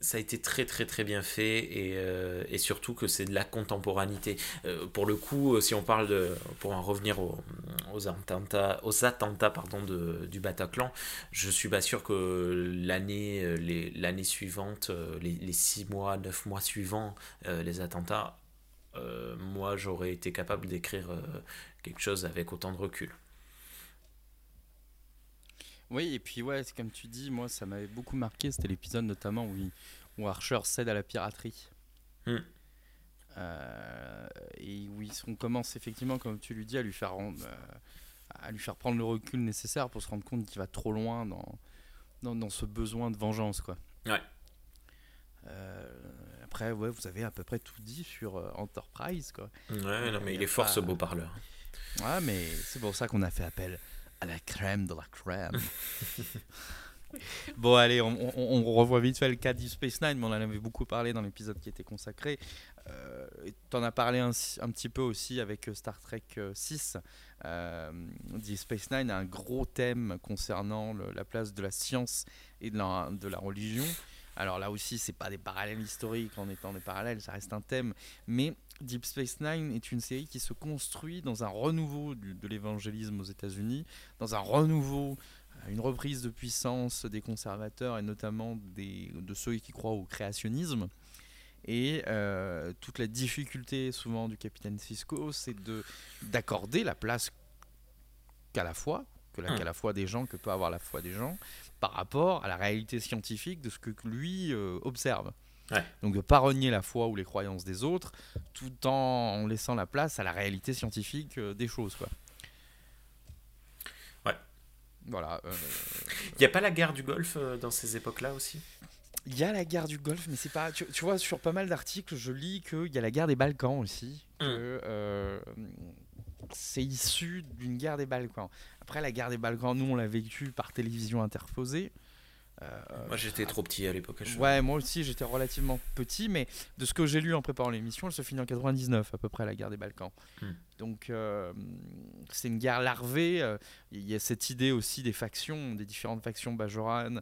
ça a été très très très bien fait et, et surtout que c'est de la contemporanité. pour le coup, si on parle de, pour en revenir aux, aux attentats, aux attentats pardon de, du Bataclan, je suis pas sûr que l'année l'année suivante, les, les six mois, neuf mois suivants, les attentats euh, moi j'aurais été capable d'écrire euh, quelque chose avec autant de recul. Oui, et puis ouais, comme tu dis, moi ça m'avait beaucoup marqué, c'était l'épisode notamment où, où, Archer cède à la piraterie. Hmm. Euh, et où on commence effectivement, comme tu lui dis, à lui faire, à lui faire prendre le recul nécessaire pour se rendre compte qu'il va trop loin dans, dans, dans, ce besoin de vengeance. Quoi. Ouais. Après, ouais, vous avez à peu près tout dit sur euh, Enterprise, quoi. Ouais, non, mais il est fort ce beau parleur. Ouais, mais c'est pour ça qu'on a fait appel à la crème de la crème. bon, allez, on, revoit vite fait le cas de Space Nine, mais on en avait beaucoup parlé dans l'épisode qui était consacré. Euh, tu en as parlé un, un, petit peu aussi avec euh, Star Trek 6. Euh, Deep Space Nine a un gros thème concernant la place de la science et de la, de la religion. Alors là aussi, c'est pas des parallèles historiques en étant des parallèles, ça reste un thème. Mais Deep Space Nine est une série qui se construit dans un renouveau de l'évangélisme aux États-Unis, dans un renouveau, euh, une reprise de puissance des conservateurs et notamment des, de ceux qui croient au créationnisme. Et euh, toute la difficulté souvent du capitaine Cisco, c'est d'accorder la place qu'à la foi, que la, hum. qu'à la foi des gens, que peut avoir la foi des gens, par rapport à la réalité scientifique de ce que lui euh, observe. Donc de pas renier la foi ou les croyances des autres, tout en laissant la place à la réalité scientifique euh, des choses. Quoi. Ouais. Voilà. Euh, Il n'y a pas la guerre du Golfe dans ces époques-là aussi? Il y a la guerre du Golfe, mais c'est pas. Tu, vois, sur pas mal d'articles, je lis qu'il y a la guerre des Balkans aussi. Que, hum. c'est issu d'une guerre des Balkans. Après, la guerre des Balkans, nous, on l'a vécu par télévision interposée. Euh, moi, j'étais trop petit à l'époque. Ouais, moi aussi, j'étais relativement petit, mais de ce que j'ai lu en préparant l'émission, elle se finit en 99, à peu près, la guerre des Balkans. Hmm. Donc, euh, c'est une guerre larvée. Euh, il y a cette idée aussi des factions, des différentes factions bajoranes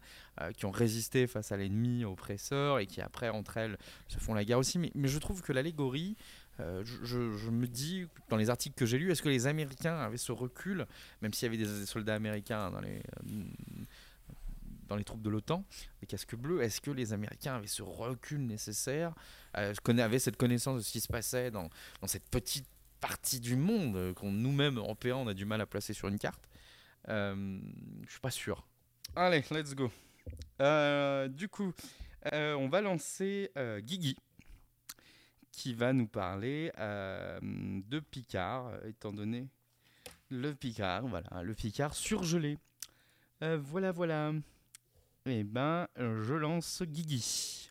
qui ont résisté face à l'ennemi oppresseur et qui, après, entre elles, se font la guerre aussi. Mais, mais je trouve que l'allégorie euh, je, me dis, dans les articles que j'ai lus, est-ce que les Américains avaient ce recul, même s'il y avait des soldats américains dans les, dans les troupes de l'OTAN, les casques bleus, est-ce que les Américains avaient ce recul nécessaire, euh, avaient cette connaissance de ce qui se passait dans, dans cette petite partie du monde qu'on nous-mêmes, Européens, on a du mal à placer sur une carte euh, Je suis pas sûr. Allez, let's go. Euh, du coup, on va lancer Guigui qui va nous parler euh, de Picard, étant donné le Picard, voilà, le Picard surgelé. Euh, voilà, voilà. Eh ben, je lance Guigui.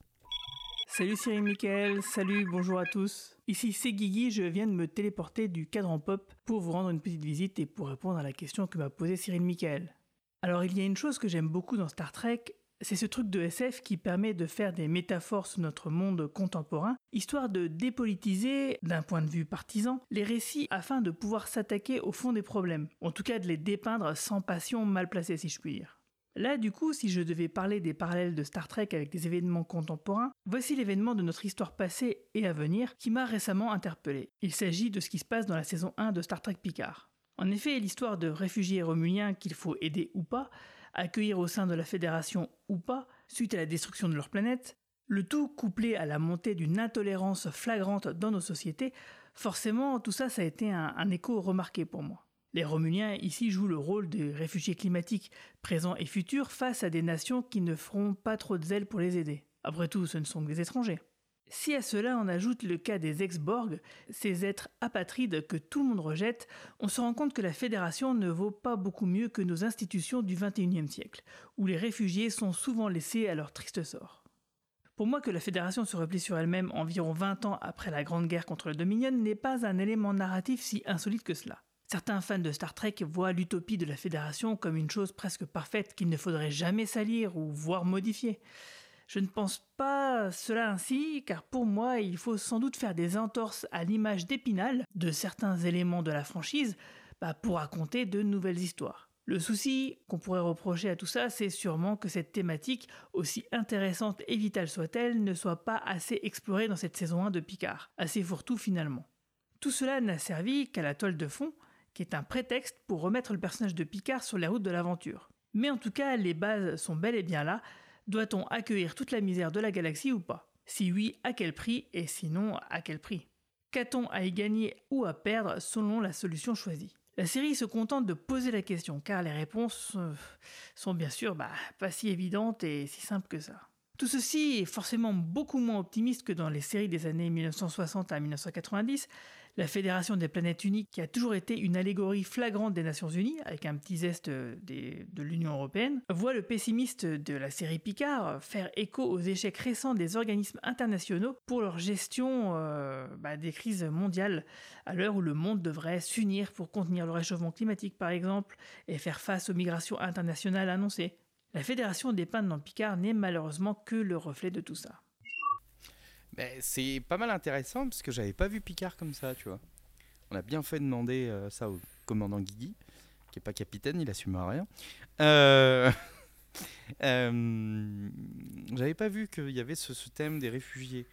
Salut Cyril Michael, salut, bonjour à tous. Ici c'est Guigui, je viens de me téléporter du cadran pop pour vous rendre une petite visite et pour répondre à la question que m'a posée Cyril Michael. Alors il y a une chose que j'aime beaucoup dans Star Trek, c'est ce truc de SF qui permet de faire des métaphores sur notre monde contemporain, histoire de dépolitiser, d'un point de vue partisan, les récits afin de pouvoir s'attaquer au fond des problèmes, en tout cas de les dépeindre sans passion mal placée si je puis dire. Là, du coup, si je devais parler des parallèles de Star Trek avec des événements contemporains, voici l'événement de notre histoire passée et à venir qui m'a récemment interpellé. Il s'agit de ce qui se passe dans la saison 1 de Star Trek Picard. En effet, l'histoire de réfugiés romuliens qu'il faut aider ou pas, accueillir au sein de la Fédération ou pas, suite à la destruction de leur planète, le tout couplé à la montée d'une intolérance flagrante dans nos sociétés, forcément tout ça ça a été un, écho remarqué pour moi. Les Romuliens ici jouent le rôle des réfugiés climatiques présents et futurs face à des nations qui ne feront pas trop de zèle pour les aider. Après tout, ce ne sont que des étrangers. Si à cela on ajoute le cas des ex-Borg, ces êtres apatrides que tout le monde rejette, on se rend compte que la Fédération ne vaut pas beaucoup mieux que nos institutions du XXIe siècle, où les réfugiés sont souvent laissés à leur triste sort. Pour moi, que la Fédération se replie sur elle-même environ 20 ans après la Grande Guerre contre le Dominion n'est pas un élément narratif si insolite que cela. Certains fans de Star Trek voient l'utopie de la Fédération comme une chose presque parfaite qu'il ne faudrait jamais salir ou voire modifier. Je ne pense pas cela ainsi, car pour moi, il faut sans doute faire des entorses à l'image d'Épinal de certains éléments de la franchise bah, pour raconter de nouvelles histoires. Le souci qu'on pourrait reprocher à tout ça, c'est sûrement que cette thématique, aussi intéressante et vitale soit-elle, ne soit pas assez explorée dans cette saison 1 de Picard, assez fourre-tout finalement. Tout cela n'a servi qu'à la toile de fond, qui est un prétexte pour remettre le personnage de Picard sur les routes de l'aventure. Mais en tout cas, les bases sont bel et bien là. Doit-on accueillir toute la misère de la galaxie ou pas? Si oui, à quel prix? Et sinon, à quel prix? Qu'a-t-on à y gagner ou à perdre selon la solution choisie? La série se contente de poser la question, car les réponses euh, sont bien sûr bah, pas si évidentes et si simples que ça. Tout ceci est forcément beaucoup moins optimiste que dans les séries des années 1960 à 1990, la Fédération des planètes uniques, qui a toujours été une allégorie flagrante des Nations Unies, avec un petit zeste de l'Union européenne, voit le pessimiste de la série Picard faire écho aux échecs récents des organismes internationaux pour leur gestion euh, bah, des crises mondiales, à l'heure où le monde devrait s'unir pour contenir le réchauffement climatique par exemple, et faire face aux migrations internationales annoncées. La Fédération dépeinte dans Picard n'est malheureusement que le reflet de tout ça c'est pas mal intéressant parce que j'avais pas vu Picard comme ça, tu vois. On a bien fait de demander euh, ça au commandant Guigui, qui est pas capitaine, il assume rien. Euh... euh j'avais pas vu qu'il y avait ce, thème des réfugiés,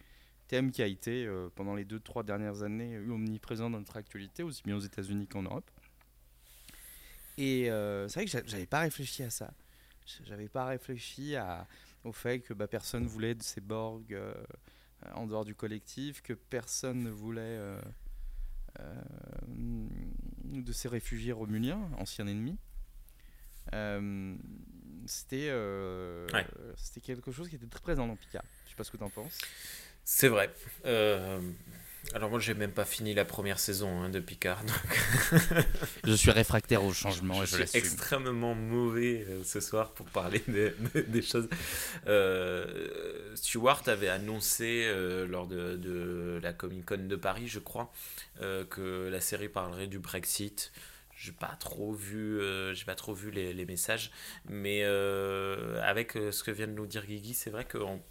thème qui a été euh, pendant les deux trois dernières années omniprésent dans notre actualité, aussi bien aux États-Unis qu'en Europe. Et c'est vrai que j'avais pas réfléchi à ça. J'avais pas réfléchi au fait que bah, personne voulait de ces Borg euh, en dehors du collectif, que personne ne voulait euh, euh, de ces réfugiés romuliens, anciens ennemis. c'était c'était quelque chose qui était très présent dans Picard. Je sais pas ce que tu en penses. C'est vrai. Alors moi j'ai même pas fini la première saison hein, de Picard. je suis réfractaire au changement je, je suis extrêmement mauvais euh, ce soir pour parler des choses. Euh, Stewart avait annoncé euh, lors de, la Comic Con de Paris, je crois, que la série parlerait du Brexit. J'ai pas trop vu, j'ai pas trop vu les, les messages, mais avec ce que vient de nous dire Guigui, c'est vrai qu'on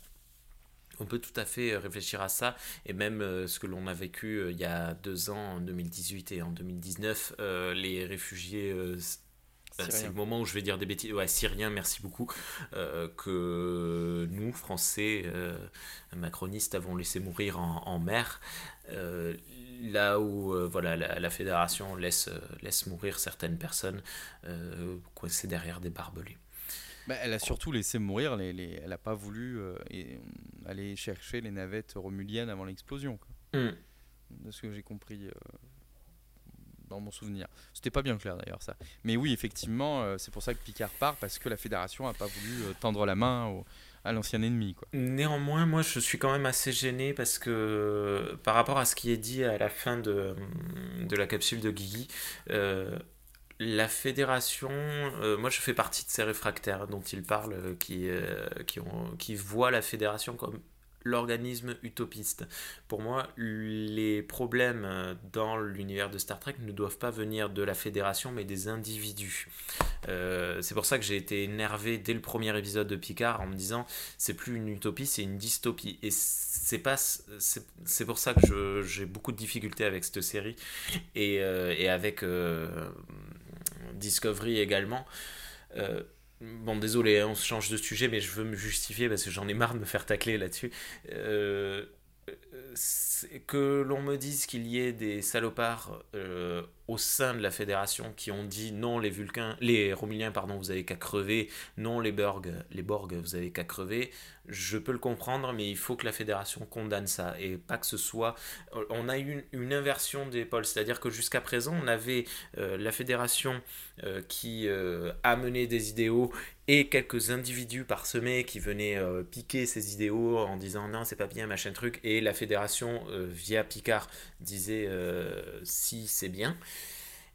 on peut tout à fait euh, réfléchir à ça et même euh, ce que l'on a vécu euh, il y a deux ans, en 2018 et en 2019, les réfugiés. c'est le moment où je vais dire des bêtises. Ouais, syriens, merci beaucoup. que nous, Français, macronistes, avons laissé mourir en, mer. là où voilà, la, fédération laisse, laisse mourir certaines personnes coincées derrière des barbelés. Bah, elle a surtout laissé mourir, les, les, elle n'a pas voulu euh, aller chercher les navettes romuliennes avant l'explosion. Mm. De ce que j'ai compris euh, dans mon souvenir. C'était pas bien clair d'ailleurs ça. Mais oui, effectivement, euh, c'est pour ça que Picard part, parce que la Fédération n'a pas voulu tendre la main à l'ancien ennemi. Quoi. Néanmoins, moi je suis quand même assez gêné parce que par rapport à ce qui est dit à la fin de, de la capsule de Guigui, la fédération, euh, moi je fais partie de ces réfractaires dont il parle, euh, qui, euh, qui, voient la fédération comme l'organisme utopiste. Pour moi, les problèmes dans l'univers de Star Trek ne doivent pas venir de la fédération, mais des individus. c'est pour ça que j'ai été énervé dès le premier épisode de Picard en me disant c'est plus une utopie, c'est une dystopie. Et c'est pas c'est pour ça que j'ai beaucoup de difficultés avec cette série et avec Discovery également. Euh, Bon, désolé, hein, on change de sujet, mais je veux me justifier parce que j'en ai marre de me faire tacler là-dessus. Euh, que l'on me dise qu'il y ait des salopards euh, au sein de la fédération qui ont dit non les Vulcains, les Romiliens pardon, vous avez qu'à crever, non les Borg, les Borg, vous avez qu'à crever. Je peux le comprendre, mais il faut que la fédération condamne ça et pas que ce soit. On a eu une, inversion des pôles, c'est-à-dire que jusqu'à présent on avait euh, la fédération euh, qui a mené des idéaux et quelques individus parsemés qui venaient piquer ces idéaux en disant non c'est pas bien machin truc et la fédération via Picard disait si c'est bien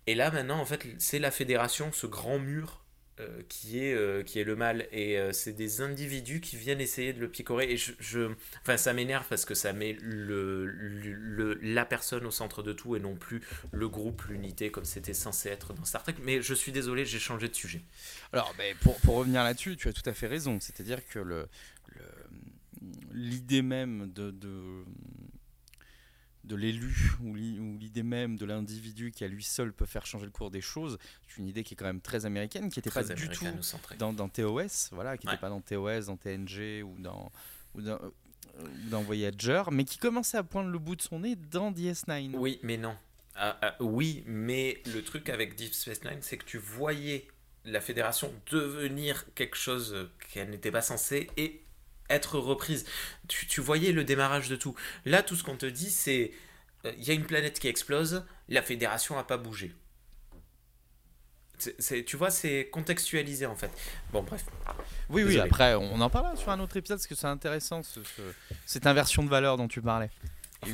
et là, maintenant, en fait, c'est la fédération, ce grand mur euh, qui, est, euh, qui est le mal. Et euh, c'est des individus qui viennent essayer de le picorer. Et je, Enfin, ça m'énerve parce que ça met le, la personne au centre de tout et non plus le groupe, l'unité, comme c'était censé être dans Star Trek. Mais je suis désolé, j'ai changé de sujet. Alors, mais pour, pour revenir là-dessus, tu as tout à fait raison. C'est-à-dire que l'idée même de, de, de l'élu ou l'idée même de l'individu qui à lui seul peut faire changer le cours des choses, c'est une idée qui est quand même très américaine, qui n'était pas du tout dans, dans, TOS, voilà, qui n'était pas dans TOS, dans TNG ou dans, ou dans, dans, Voyager, mais qui commençait à poindre le bout de son nez dans DS9. Oui, mais non. Ah, ah, oui, mais le truc avec Deep Space Nine, c'est que tu voyais la fédération devenir quelque chose qu'elle n'était pas censée et être reprise. Tu, voyais le démarrage de tout. Là, tout ce qu'on te dit, c'est il euh, y a une planète qui explose, la fédération n'a pas bougé. Tu vois, c'est contextualisé en fait. Bon, bref. Oui, oui, après, on en parlera sur un autre épisode parce que c'est intéressant, cette inversion de valeur dont tu parlais.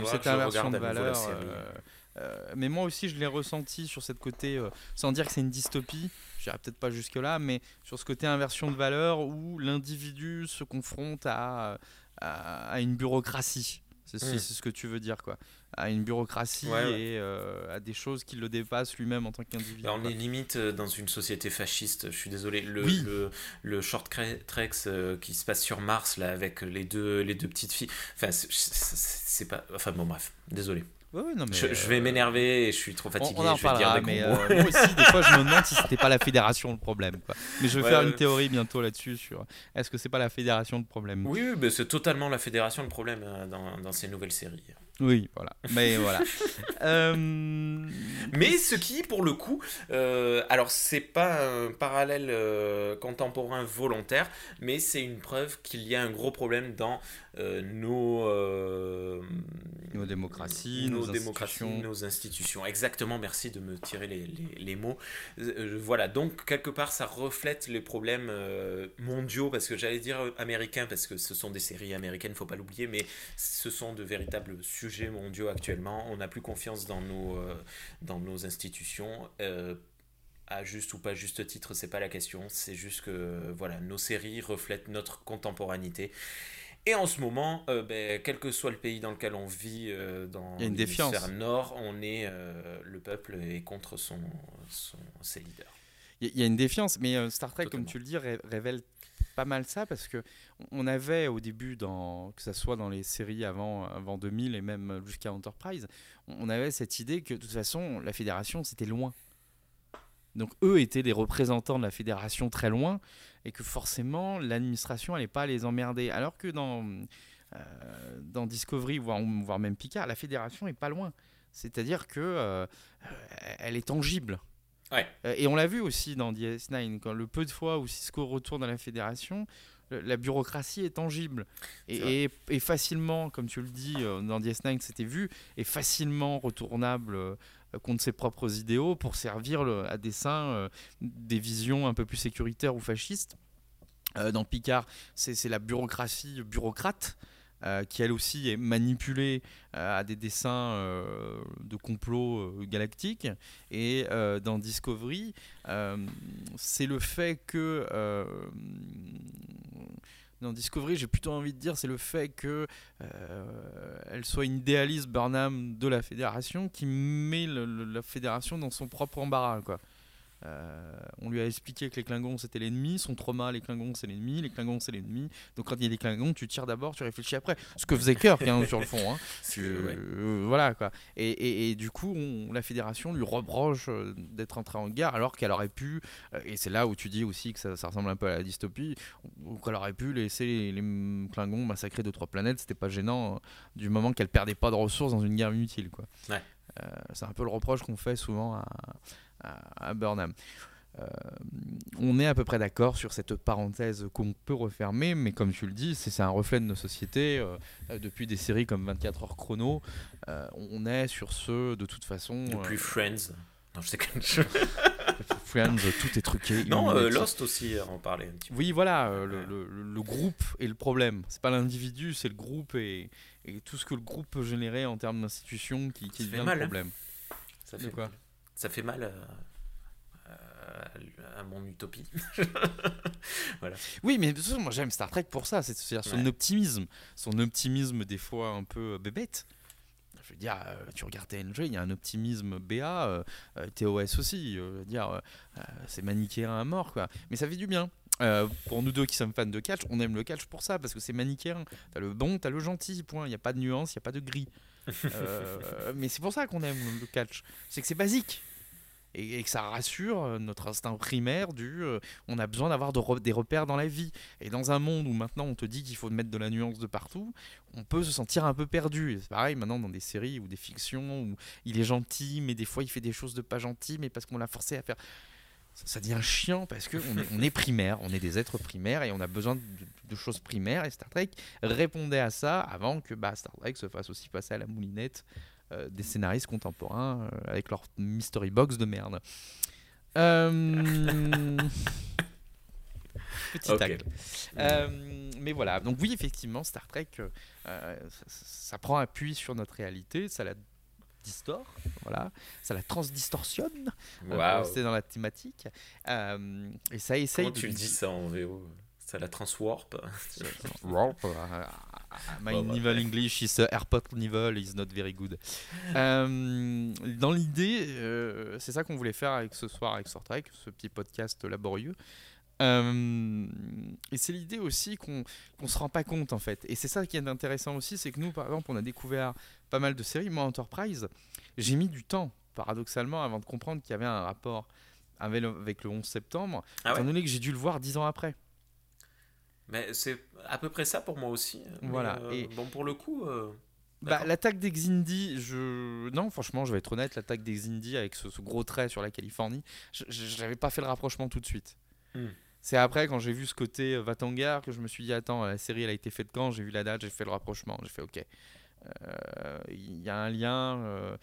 Cette inversion de valeur. Euh, euh, mais moi aussi, je l'ai ressenti sur cette côté, sans dire que c'est une dystopie, je dirais peut-être pas jusque-là, mais sur ce côté inversion de valeur où l'individu se confronte à, à, une bureaucratie. Hmm. C'est ce que tu veux dire, quoi. À une bureaucratie et euh, à des choses qui le dépassent lui-même en tant qu'individu. On est limite euh, dans une société fasciste, je suis désolé. Le, le, le, short Trex euh, qui se passe sur Mars, là, avec les deux, les deux petites filles. Enfin, c'est pas. Enfin, bon, bref, désolé je, vais euh, m'énerver et je suis trop fatigué. On, en je vais mais euh, moi aussi, des fois, je me demande si c'était pas la fédération le problème. Mais je vais faire une théorie bientôt là-dessus sur est-ce que c'est pas la fédération le problème? Oui, oui c'est totalement la fédération le problème euh, dans, dans ces nouvelles séries. Oui, voilà. Mais voilà. Euh, mais ce qui, pour le coup, euh, alors c'est pas un parallèle euh, contemporain volontaire, mais c'est une preuve qu'il y a un gros problème dans nos, nos démocraties, nos, institutions. nos institutions. Exactement. Merci de me tirer les, les, les mots. voilà. Donc quelque part, ça reflète les problèmes mondiaux, parce que j'allais dire américains, parce que ce sont des séries américaines, faut pas l'oublier, mais ce sont de véritables sujets mondiaux actuellement. On n'a plus confiance dans nos, euh, dans nos institutions. Euh, à juste ou pas juste titre, c'est pas la question. C'est juste que voilà, nos séries reflètent notre contemporanité. Et en ce moment, euh, ben, quel que soit le pays dans lequel on vit, dans l'hémisphère nord, on est le peuple est contre son, son ses leaders. Il y, a une défiance, mais Star Trek, comme tu le dis, révèle pas mal ça parce que on avait au début, dans, que ce soit dans les séries avant, avant 2000 et même jusqu'à Enterprise, on avait cette idée que de toute façon la fédération c'était loin. Donc eux étaient les représentants de la fédération très loin et que forcément l'administration n'allait pas les emmerder. Alors que dans, euh, dans Discovery, voire, voire, même Picard, la fédération est pas loin. C'est-à-dire que euh, elle est tangible. Euh, et on l'a vu aussi dans DS9, quand le peu de fois où Cisco retourne à la fédération, la bureaucratie est tangible. Et, facilement, comme tu le dis, euh, dans DS9 c'était vu, est facilement retournable euh, contre ses propres idéaux pour servir à dessein des visions un peu plus sécuritaires ou fascistes. dans Picard, c'est la bureaucratie bureaucrate euh, qui elle aussi est manipulée euh, à des dessins euh, de complot galactiques. Et dans Discovery, c'est le fait que dans Discovery, j'ai plutôt envie de dire, c'est le fait que elle soit une idéaliste Burnham de la fédération qui met la fédération dans son propre embarras, quoi. Euh, on lui a expliqué que les Klingons c'était l'ennemi, son trauma, les Klingons c'est l'ennemi, les Klingons c'est l'ennemi. Donc quand il y a des Klingons, tu tires d'abord, tu réfléchis après. Ce que faisait Kirk hein, sur le fond. Hein. Euh, voilà quoi. Et, du coup, la fédération lui reproche euh, d'être entrée en guerre alors qu'elle aurait pu, et c'est là où tu dis aussi que ça, ressemble un peu à la dystopie, ou qu'elle aurait pu laisser les, Klingons massacrer deux trois planètes, c'était pas gênant hein, du moment qu'elle perdait pas de ressources dans une guerre inutile quoi. c'est un peu le reproche qu'on fait souvent à, à, Burnham. Euh, on est à peu près d'accord sur cette parenthèse qu'on peut refermer, mais comme tu le dis, c'est un reflet de nos sociétés. Euh, depuis des séries comme 24 heures chrono, euh, on est sur ce, de toute façon. Depuis Friends. Non, je sais que... Friends, tout est truqué. Non, Lost aussi, en parlait un petit peu. Oui, voilà, le, le, groupe est le problème. C'est pas l'individu, c'est le groupe et, et, tout ce que le groupe peut générer en termes d'institution qui, qui devient le hein. problème. Ça fait quoi ça fait mal à, mon utopie. voilà. Oui, mais moi j'aime Star Trek pour ça, c'est-à-dire son optimisme, son optimisme des fois un peu bébête. Je veux dire, euh, tu regardes TNG, il y a un optimisme BA, euh, euh, TOS aussi. dire, c'est manichéen à mort, quoi. Mais ça fait du bien. pour nous deux qui sommes fans de catch, on aime le catch pour ça, parce que c'est manichéen. T'as le bon, t'as le gentil, point. Il n'y a pas de nuance, il n'y a pas de gris. Mais c'est pour ça qu'on aime le catch. C'est que c'est basique et, que ça rassure euh, notre instinct primaire du euh, on a besoin d'avoir des repères dans la vie. Et dans un monde où maintenant on te dit qu'il faut mettre de la nuance de partout, on peut se sentir un peu perdu. C'est pareil maintenant dans des séries ou des fictions où il est gentil, mais des fois il fait des choses de pas gentil, mais parce qu'on l'a forcé à faire. Ça, devient chiant parce qu'on est, on est primaire, on est des êtres primaires et on a besoin de, choses primaires. Et Star Trek répondait à ça avant que bah, Star Trek se fasse aussi passer à la moulinette euh, des scénaristes contemporains euh, avec leur mystery box de merde. Euh, petit tag. mais voilà, donc oui, effectivement, Star Trek, ça, prend appui sur notre réalité, ça la distord, voilà, ça la transdistorsionne, c'est dans la thématique, et ça essaye. Comment tu le dis ça en VO ça la transwarp? Warp. My well, English is airport nivel is not very good. Euh, dans l'idée, euh, c'est ça qu'on voulait faire avec ce soir avec Star Trek, ce petit podcast laborieux. Euh, et c'est l'idée aussi qu'on ne se rend pas compte en fait. Et c'est ça qui est intéressant aussi, c'est que nous par exemple on a découvert pas mal de séries. Moi Enterprise, j'ai mis du temps paradoxalement avant de comprendre qu'il y avait un rapport avec le, avec le 11 septembre, ah étant donné que j'ai dû le voir dix ans après. Mais c'est à peu près ça pour moi aussi. Voilà. Euh, et bon, pour le coup. Euh, bah, l'attaque des Xindi, je. Non, franchement, je vais être honnête, l'attaque des Xindi avec ce, gros trait sur la Californie, je n'avais pas fait le rapprochement tout de suite. Hmm. C'est après, quand j'ai vu ce côté euh, Vatangar, que je me suis dit, attends, la série, elle a été faite quand? J'ai vu la date, j'ai fait le rapprochement. J'ai fait, ok. Il y a un lien,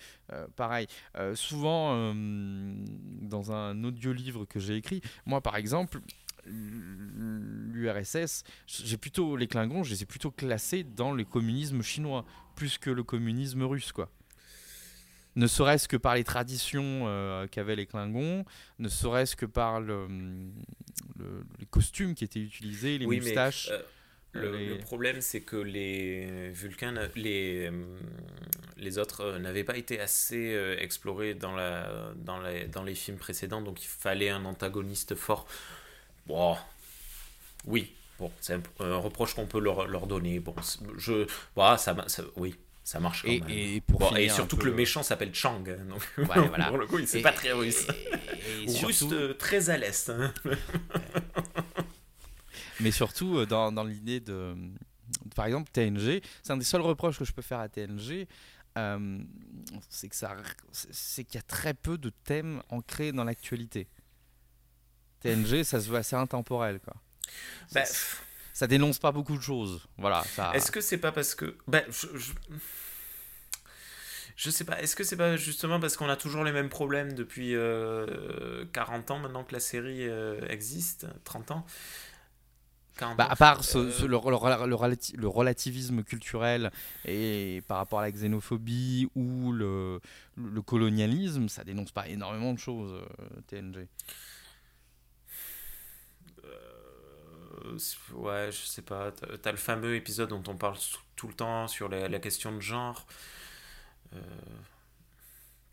pareil. souvent, dans un audio-livre que j'ai écrit, moi par exemple, l'URSS, j'ai plutôt les Klingons, je les ai plutôt classés dans le communisme chinois plus que le communisme russe, quoi. Ne serait-ce que par les traditions euh, qu'avaient les Klingons, ne serait-ce que par le, les costumes qui étaient utilisés, les moustaches. Euh, le, problème, c'est que les Vulcains, les, les autres n'avaient pas été assez euh, explorés dans, la, dans, les, dans les films précédents, donc il fallait un antagoniste fort. Bon, oui, bon, c'est un, reproche qu'on peut leur, leur, donner. Bon, je, voilà, ça, ça, oui, ça marche quand et, même. Et, pour et surtout que le méchant s'appelle Chang. Hein, donc, voilà. pour le coup, c'est pas très russe. Russe euh, très à l'est. Hein. Mais surtout, euh, dans, dans l'idée de. Par exemple, TNG, c'est un des seuls reproches que je peux faire à TNG. Euh, c'est que ça c'est qu'il y a très peu de thèmes ancrés dans l'actualité. TNG, ça se voit assez intemporel, quoi. Bah, ça, dénonce pas beaucoup de choses. Voilà. Ça... Est-ce que c'est pas parce que. Bah, je, sais pas. Est-ce que c'est pas justement parce qu'on a toujours les mêmes problèmes depuis 40 euh, ans maintenant que la série euh, existe 30 ans? Bah, à part euh, le, le, relativisme culturel et par rapport à la xénophobie ou le, le colonialisme, ça dénonce pas énormément de choses, TNG. Euh, ouais, je sais pas. T'as le fameux épisode dont on parle tout le temps sur la, question de genre. Euh,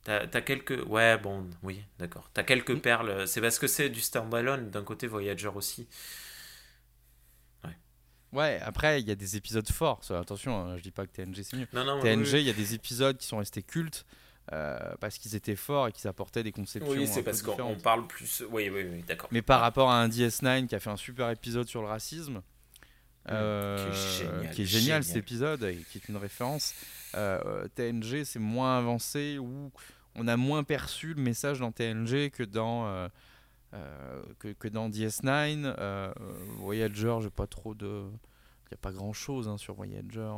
T'as as quelques. Ouais, bon, oui, d'accord. T'as quelques Mm. perles. C'est parce que c'est du standalone, d'un côté Voyager aussi. Ouais, après, il y a des épisodes forts. attention, hein, je dis pas que TNG c'est mieux. Non, non, TNG, oui, il y a des épisodes qui sont restés cultes euh, parce qu'ils étaient forts et qu'ils apportaient des conceptions. Oui, c'est parce qu'on parle plus. Oui, oui, oui, d'accord. Mais par rapport à un DS9 qui a fait un super épisode sur le racisme, euh, Qui est génial, qui est génial, cet épisode et qui est une référence, euh, TNG c'est moins avancé où on a moins perçu le message dans TNG que dans, que, que dans DS9. Euh, Voyager, j'ai pas trop de. Il n'y a pas grand chose sur Voyager.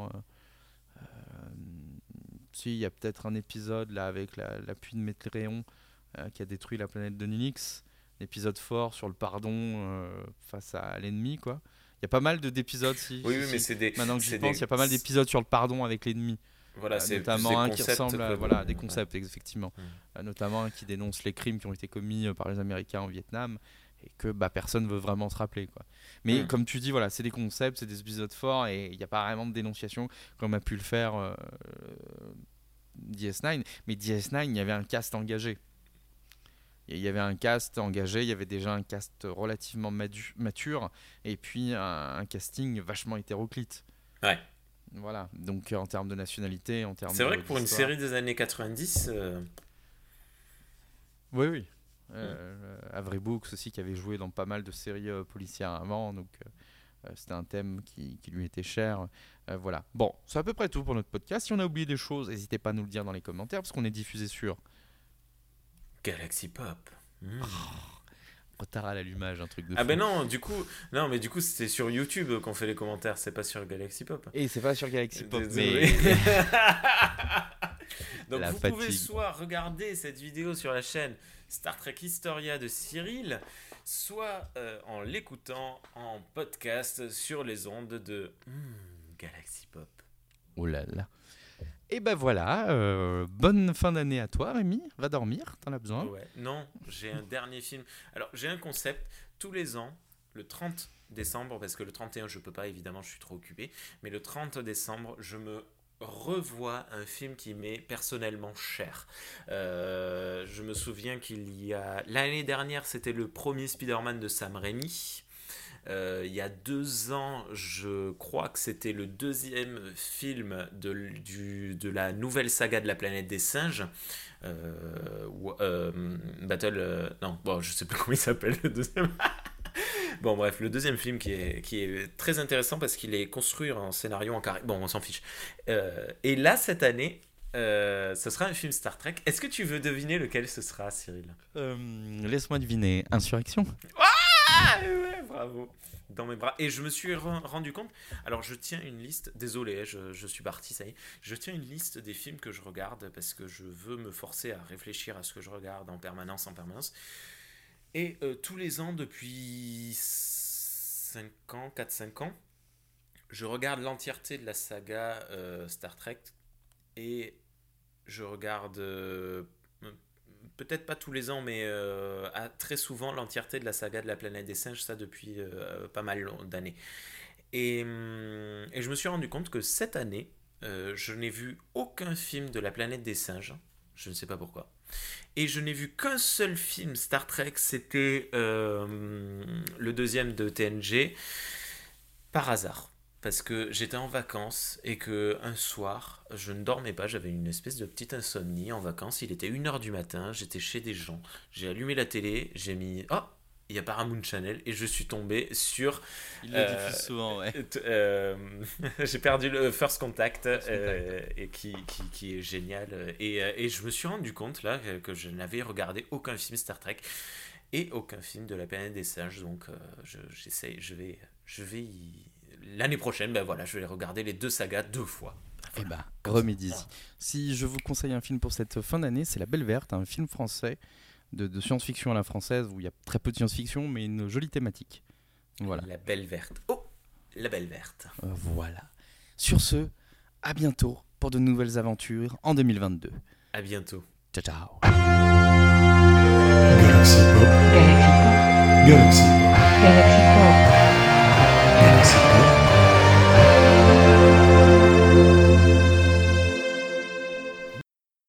Si, il y a peut-être un épisode là avec la- l'appui de Métréon euh, qui a détruit la planète de Nunix. Un épisode fort sur le pardon euh, face à l'ennemi, quoi. Il y a pas mal de- d'épisodes, si. Oui, oui, si. mais c'est des. Maintenant que j'y pense, des- il y a pas mal d'épisodes sur le pardon avec l'ennemi. Voilà, Euh, c'est notamment des un qui ressemble à voilà, des ouais. concepts, effectivement. Mm. Euh, notamment un qui dénonce les crimes qui ont été commis euh, par les Américains en Vietnam et que bah, personne veut vraiment se rappeler. Quoi. Mais Mm. comme tu dis, voilà, c'est des concepts, c'est des épisodes forts et il n'y a pas vraiment de dénonciation comme a pu le faire euh, DS9. Mais DS9, il y avait un cast engagé. Il y avait un cast engagé, il y avait déjà un cast relativement mature et puis un, un casting vachement hétéroclite. Ouais. Voilà, donc en termes de nationalité, en termes C'est vrai que pour une série des années 90, euh, Oui, oui. Euh, Avery Brooks aussi qui avait joué dans pas mal de séries euh, policières avant, donc euh, c'était un thème qui, qui lui était cher. Euh, voilà. Bon, c'est à peu près tout pour notre podcast. Si on a oublié des choses, n'hésitez pas à nous le dire dans les commentaires parce qu'on est diffusé sur Galaxy Pop. Mm. retard à l'allumage, un truc de Ah fou. ben non, du coup, non, mais du coup c'était sur YouTube qu'on fait les commentaires, c'est pas sur Galaxy Pop. Et c'est pas sur Galaxy Pop, Désolé. mais Donc La vous pouvez soit regarder cette vidéo sur la chaîne Star Trek Historia de Cyril, soit euh, en l'écoutant en podcast sur les ondes de hmm, Galaxy Pop. oh là là. Et ben voilà, euh, bonne fin d'année à toi Rémi, va dormir, t'en as besoin. Ouais. Non, j'ai un dernier film. Alors, j'ai un concept. Tous les ans, le 30 décembre, parce que le 31, je peux pas, évidemment, je suis trop occupé. Mais le 30 décembre, je me revois un film qui m'est personnellement cher. Euh, je me souviens qu'il y a... L'année dernière, c'était le premier Spider-Man de Sam Raimi. Euh, il y a deux ans, je crois que c'était le deuxième film de, du- de la nouvelle saga de la planète des singes. Euh, Battle. non, bon, je sais plus comment il s'appelle le deuxième. bon, bref, le deuxième film qui est, qui est très intéressant parce qu'il est construit en scénario en carré. Bon, on s'en fiche. Euh, et là, cette année. euh, ce sera un film Star Trek. Est-ce que tu veux deviner lequel ce sera, Cyril? Euh, Laisse-moi deviner, Insurrection? Ah ouais, bravo. Dans mes bras. Et je me suis ren- rendu compte. Alors, je tiens une liste. Désolé, hein, je, je suis parti, ça y est. Je tiens une liste des films que je regarde parce que je veux me forcer à réfléchir à ce que je regarde en permanence, en permanence. Et euh, tous les ans, depuis 5 ans, 4-5 ans, je regarde l'entièreté de la saga euh, Star Trek et je regarde euh, peut-être pas tous les ans, mais très souvent l'entièreté de la saga de la planète des singes, ça depuis pas mal d'années. Et, hum, et je me suis rendu compte que cette année, je n'ai vu aucun film de la planète des singes. Je ne sais pas pourquoi. Et je n'ai vu qu'un seul film Star Trek, c'était euh, le deuxième de TNG, par hasard. Parce que j'étais en vacances et que un soir, je ne dormais pas, j'avais une espèce de petite insomnie en vacances. Il était 1h du matin, j'étais chez des gens. J'ai allumé la télé, j'ai mis Oh, il y a Paramount Channel et je suis tombé sur. Il le diffuse souvent, ouais. euh, j'ai perdu le First Contact, First Contact. euh, et qui, qui, qui est génial. Et, euh, et je me suis rendu compte là que, je n'avais regardé aucun film Star Trek et aucun film de la planète des singes. Donc euh, je, j'essaye, je vais, je vais y- l'année prochaine, ben voilà, je vais regarder les deux sagas deux fois. Eh ben, remédie Si je vous conseille un film pour cette fin d'année, c'est La Belle Verte, un film français de, de science-fiction à la française où il y a très peu de science-fiction, mais une jolie thématique. Voilà. La belle verte. Oh, la belle verte. Euh, Voilà. Sur ce, à bientôt pour de nouvelles aventures en 2022. À bientôt. Ciao, ciao. Galaxy Pop. Galaxy Pop. Galaxy Pop. Galaxy Pop. Galaxy Pop.